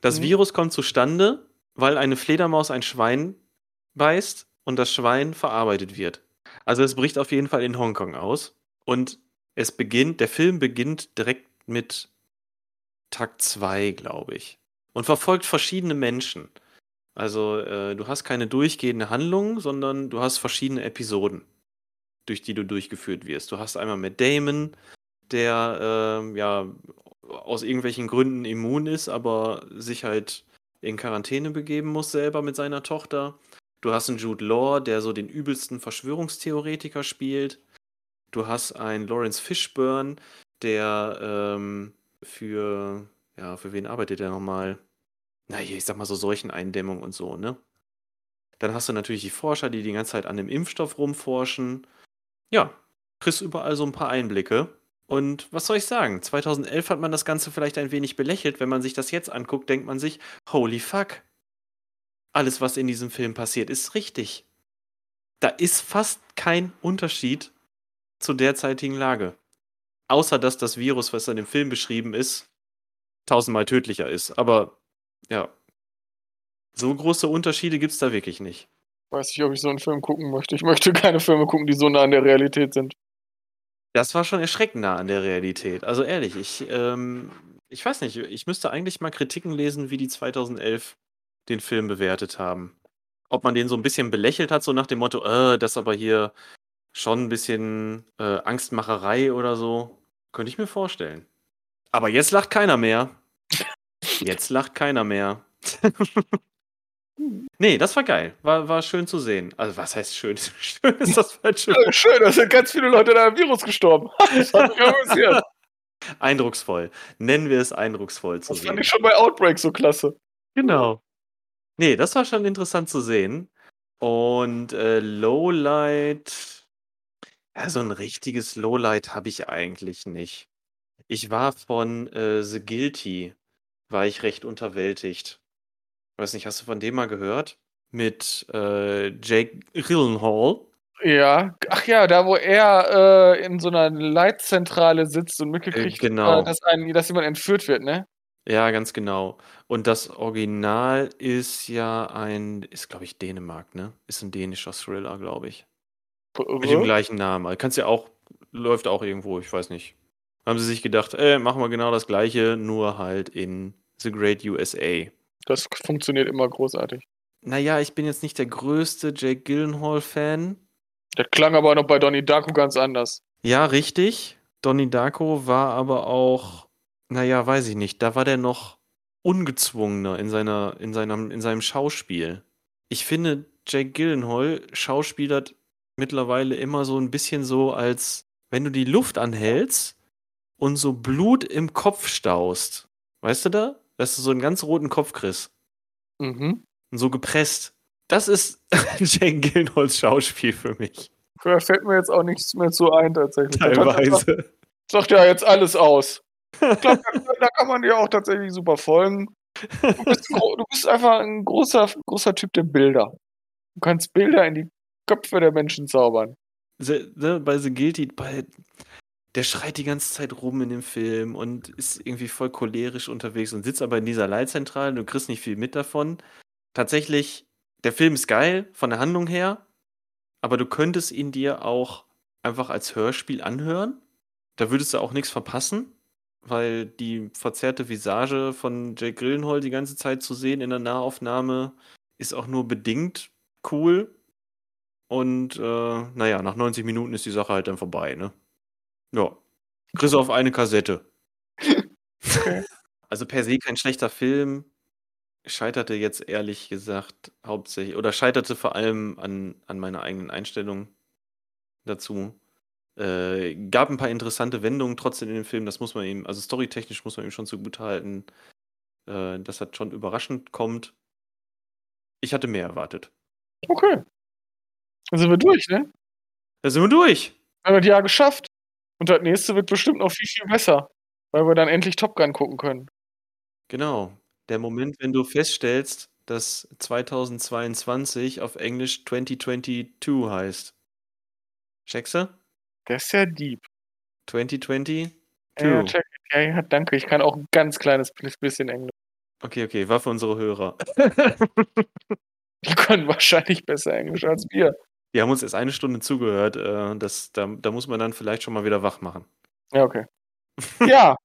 Das Mhm. Virus kommt zustande, weil eine Fledermaus ein Schwein beißt und das Schwein verarbeitet wird. Also es bricht auf jeden Fall in Hongkong aus und es beginnt, der Film beginnt direkt mit Tag 2, glaube ich. Und verfolgt verschiedene Menschen. Also äh, du hast keine durchgehende Handlung, sondern du hast verschiedene Episoden, durch die du durchgeführt wirst. Du hast einmal mit Damon, der ähm, ja aus irgendwelchen Gründen immun ist, aber sich halt in Quarantäne begeben muss selber mit seiner Tochter. Du hast einen Jude Law, der so den übelsten Verschwörungstheoretiker spielt. Du hast einen Lawrence Fishburne, der ähm, für, ja, für wen arbeitet er nochmal? Na, hier, ich sag mal so Seucheneindämmung und so, ne? Dann hast du natürlich die Forscher, die die ganze Zeit an dem Impfstoff rumforschen. Ja, kriegst überall so ein paar Einblicke. Und was soll ich sagen? 2011 hat man das Ganze vielleicht ein wenig belächelt. Wenn man sich das jetzt anguckt, denkt man sich, holy fuck. Alles, was in diesem Film passiert, ist richtig. Da ist fast kein Unterschied zur derzeitigen Lage. Außer, dass das Virus, was in dem Film beschrieben ist, tausendmal tödlicher ist. Aber ja, so große Unterschiede gibt es da wirklich nicht. Weiß nicht, ob ich so einen Film gucken möchte. Ich möchte keine Filme gucken, die so nah an der Realität sind. Das war schon erschreckend nah an der Realität. Also ehrlich, ich, ähm, ich weiß nicht, ich müsste eigentlich mal Kritiken lesen, wie die 2011 den Film bewertet haben. Ob man den so ein bisschen belächelt hat, so nach dem Motto, äh, das aber hier schon ein bisschen äh, Angstmacherei oder so. Könnte ich mir vorstellen. Aber jetzt lacht keiner mehr. Jetzt lacht keiner mehr. nee, das war geil. War, war schön zu sehen. Also, was heißt schön? schön ist das falsche Ja, schön, da sind ganz viele Leute an einem Virus gestorben. Das hat mich amüsiert. Eindrucksvoll. Nennen wir es eindrucksvoll zu Das fand sehen. ich schon bei Outbreak so klasse. Genau. Nee, das war schon interessant zu sehen. Und äh, Lowlight. Ja, so ein richtiges Lowlight habe ich eigentlich nicht. Ich war von äh, The Guilty, war ich recht unterwältigt. Weiß nicht, hast du von dem mal gehört? mit äh, Jake Gyllenhaal. Ja, ach ja, da wo er äh, in so einer Leitzentrale sitzt und mitgekriegt, Äh, genau. äh, dass, ein, dass jemand entführt wird, ne? Ja, ganz genau. Und das Original ist ja ein, ist glaube ich Dänemark, ne? Ist ein dänischer Thriller, glaube ich. Mit dem gleichen Namen. Also kannst ja auch, läuft auch irgendwo, ich weiß nicht. Haben sie sich gedacht, äh, machen wir genau das gleiche, nur halt in The Great USA. Das funktioniert immer großartig. Naja, ich bin jetzt nicht der größte Jake Gyllenhaal-Fan. Der klang aber noch bei Donnie Darko ganz anders. Ja, richtig. Donnie Darko war aber auch, naja, weiß ich nicht, da war der noch ungezwungener in seiner, in seinem, in seinem Schauspiel. Ich finde, Jake Gyllenhaal schauspielert mittlerweile immer so ein bisschen so, als wenn du die Luft anhältst und so Blut im Kopf staust. Weißt du da? Dass du so einen ganz roten Kopf kriegst. Mhm. Und so gepresst. Das ist Jake Gyllenhaals Schauspiel für mich. Da fällt mir jetzt auch nichts mehr zu ein, tatsächlich. Teilweise. sagt ja jetzt alles aus. Ich glaube, da, kann man dir auch tatsächlich super folgen. Du bist, du bist einfach ein großer, großer Typ der Bilder. Du kannst Bilder in die Köpfe der Menschen zaubern. Se- ne, bei The Guilty, bei, der schreit die ganze Zeit rum in dem Film und ist irgendwie voll cholerisch unterwegs und sitzt aber in dieser Leitzentrale. Du kriegst nicht viel mit davon. Tatsächlich, der Film ist geil von der Handlung her, aber du könntest ihn dir auch einfach als Hörspiel anhören. Da würdest du auch nichts verpassen, weil die verzerrte Visage von Jake Gyllenhaal die ganze Zeit zu sehen in der Nahaufnahme ist auch nur bedingt cool. Und äh, naja, nach 90 Minuten ist die Sache halt dann vorbei, ne? Ja. Du auf eine Kassette. Okay. Also per se kein schlechter Film. Scheiterte jetzt ehrlich gesagt hauptsächlich, oder scheiterte vor allem an, an meiner eigenen Einstellung dazu. Äh, gab ein paar interessante Wendungen trotzdem in dem Film, das muss man ihm, also storytechnisch muss man ihm schon zugute halten, äh, dass das schon überraschend kommt. Ich hatte mehr erwartet. Okay. Dann sind wir durch, ne? Da sind wir durch. Haben wir das Jahr geschafft. Und das nächste wird bestimmt noch viel, viel besser. Weil wir dann endlich Top Gun gucken können. Genau. Der Moment, wenn du feststellst, dass 2022 auf Englisch 2022 heißt. Checkst du? Der ist ja deep. 2022? Ja, check. ja, ja, danke. Ich kann auch ein ganz kleines bisschen Englisch. Okay, okay, war für unsere Hörer. Die können wahrscheinlich besser Englisch als wir. Die haben uns erst eine Stunde zugehört. Äh, das, da, da muss man dann vielleicht schon mal wieder wach machen. Ja, okay. ja.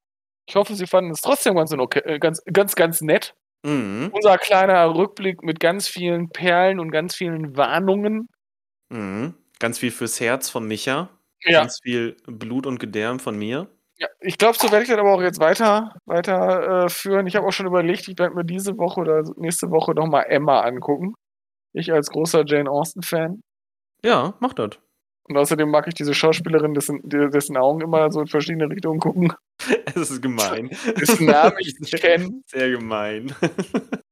Ich hoffe, Sie fanden es trotzdem ganz, okay, äh, ganz, ganz, ganz nett. Mhm. Unser kleiner Rückblick mit ganz vielen Perlen und ganz vielen Warnungen. Mhm. Ganz viel fürs Herz von Micha. Ja, Ganz viel Blut und Gedärm von mir. ja. ich glaube, so werde ich das aber auch jetzt weiter, weiter äh, führen. Ich habe auch schon überlegt, ich werde mir diese Woche oder nächste Woche nochmal Emma angucken. Ich als großer Jane Austen-Fan. Ja, mach das. Und außerdem mag ich diese Schauspielerin, dessen, dessen Augen immer so in verschiedene Richtungen gucken. Es ist gemein. Dessen Namen ich nicht kenne. Sehr gemein.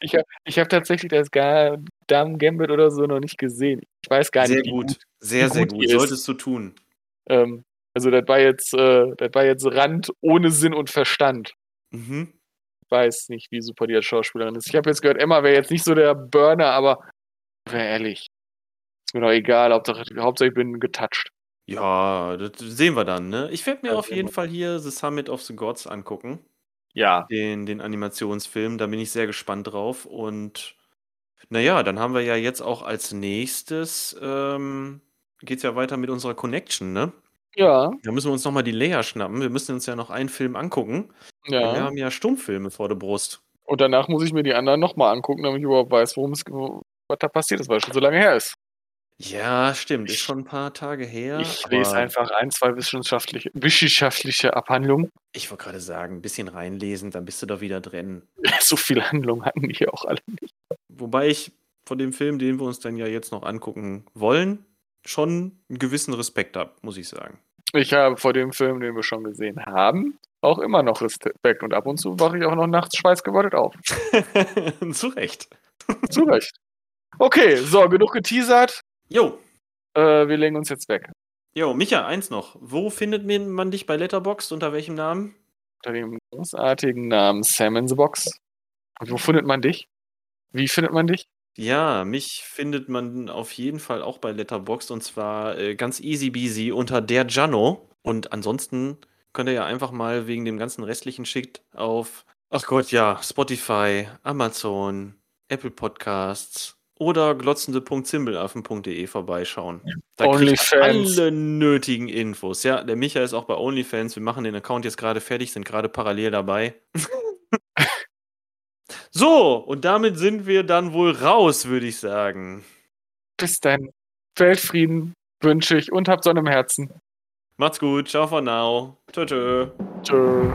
Ich habe ich hab tatsächlich das Ga- Damen Gambit oder so noch nicht gesehen. Ich weiß gar Sehr nicht. wie gut. Sehr, sehr gut. Solltest du tun. Ähm, also das war jetzt, äh, das war jetzt Rand ohne Sinn und Verstand. Mhm. Ich weiß nicht, wie super die als Schauspielerin ist. Ich habe jetzt gehört, Emma wäre jetzt nicht so der Burner, aber ehrlich. Ist mir doch egal, Hauptsache, Hauptsache ich bin getoucht. Ja, das sehen wir dann, ne? Ich werde mir Ja, auf jeden wir. Fall hier The Summit of the Gods angucken. Ja. Den, den Animationsfilm. Da bin ich sehr gespannt drauf. Und naja, dann haben wir ja jetzt auch als nächstes, ähm, geht's ja weiter mit unserer Connection, ne? Ja, Da müssen wir uns nochmal die Leia schnappen. Wir müssen uns ja noch einen Film angucken. Wir ja. haben ja Stummfilme vor der Brust. Und danach muss ich mir die anderen nochmal angucken, damit ich überhaupt weiß, worum es, was da passiert ist, weil es schon so lange her ist. Ja, stimmt. Ist schon ein paar Tage her. ich lese einfach ein, zwei wissenschaftliche, wissenschaftliche Abhandlungen. Ich wollte gerade sagen, ein bisschen reinlesen, dann bist du da wieder drin. So viele Handlungen hatten die auch alle. Wobei ich von dem Film, den wir uns dann ja jetzt noch angucken wollen, schon einen gewissen Respekt habe, muss ich sagen. Ich habe vor dem Film, den wir schon gesehen haben, auch immer noch Respekt. Und ab und zu wache ich auch noch nachts schweißgebadet auf. Zu Recht. Zu Recht. Okay, so, genug geteasert. Jo, Äh, wir legen uns jetzt weg. jo, Micha, eins noch. Wo findet man dich bei Letterboxd? Unter welchem Namen? Unter dem großartigen Namen Sam in the Box. Und wo findet man dich? Wie findet man dich? Ja, mich findet man auf jeden Fall auch bei Letterboxd und zwar äh, ganz easy beasy unter der Gianno. Und ansonsten könnt ihr ja einfach mal wegen dem ganzen restlichen Shit auf, ach Gott, ja, Spotify, Amazon, Apple Podcasts oder glotzende.zimbelaffen.de vorbeischauen. Da OnlyFans. alle nötigen Infos. Ja, der Micha ist auch bei OnlyFans. Wir machen den Account jetzt gerade fertig, sind gerade parallel dabei. so, und damit sind wir dann wohl raus, würde ich sagen. Bis dann. Weltfrieden wünsche ich und habt Sonne im Herzen. Macht's gut, ciao for now. Tschö, tschö. Tschö.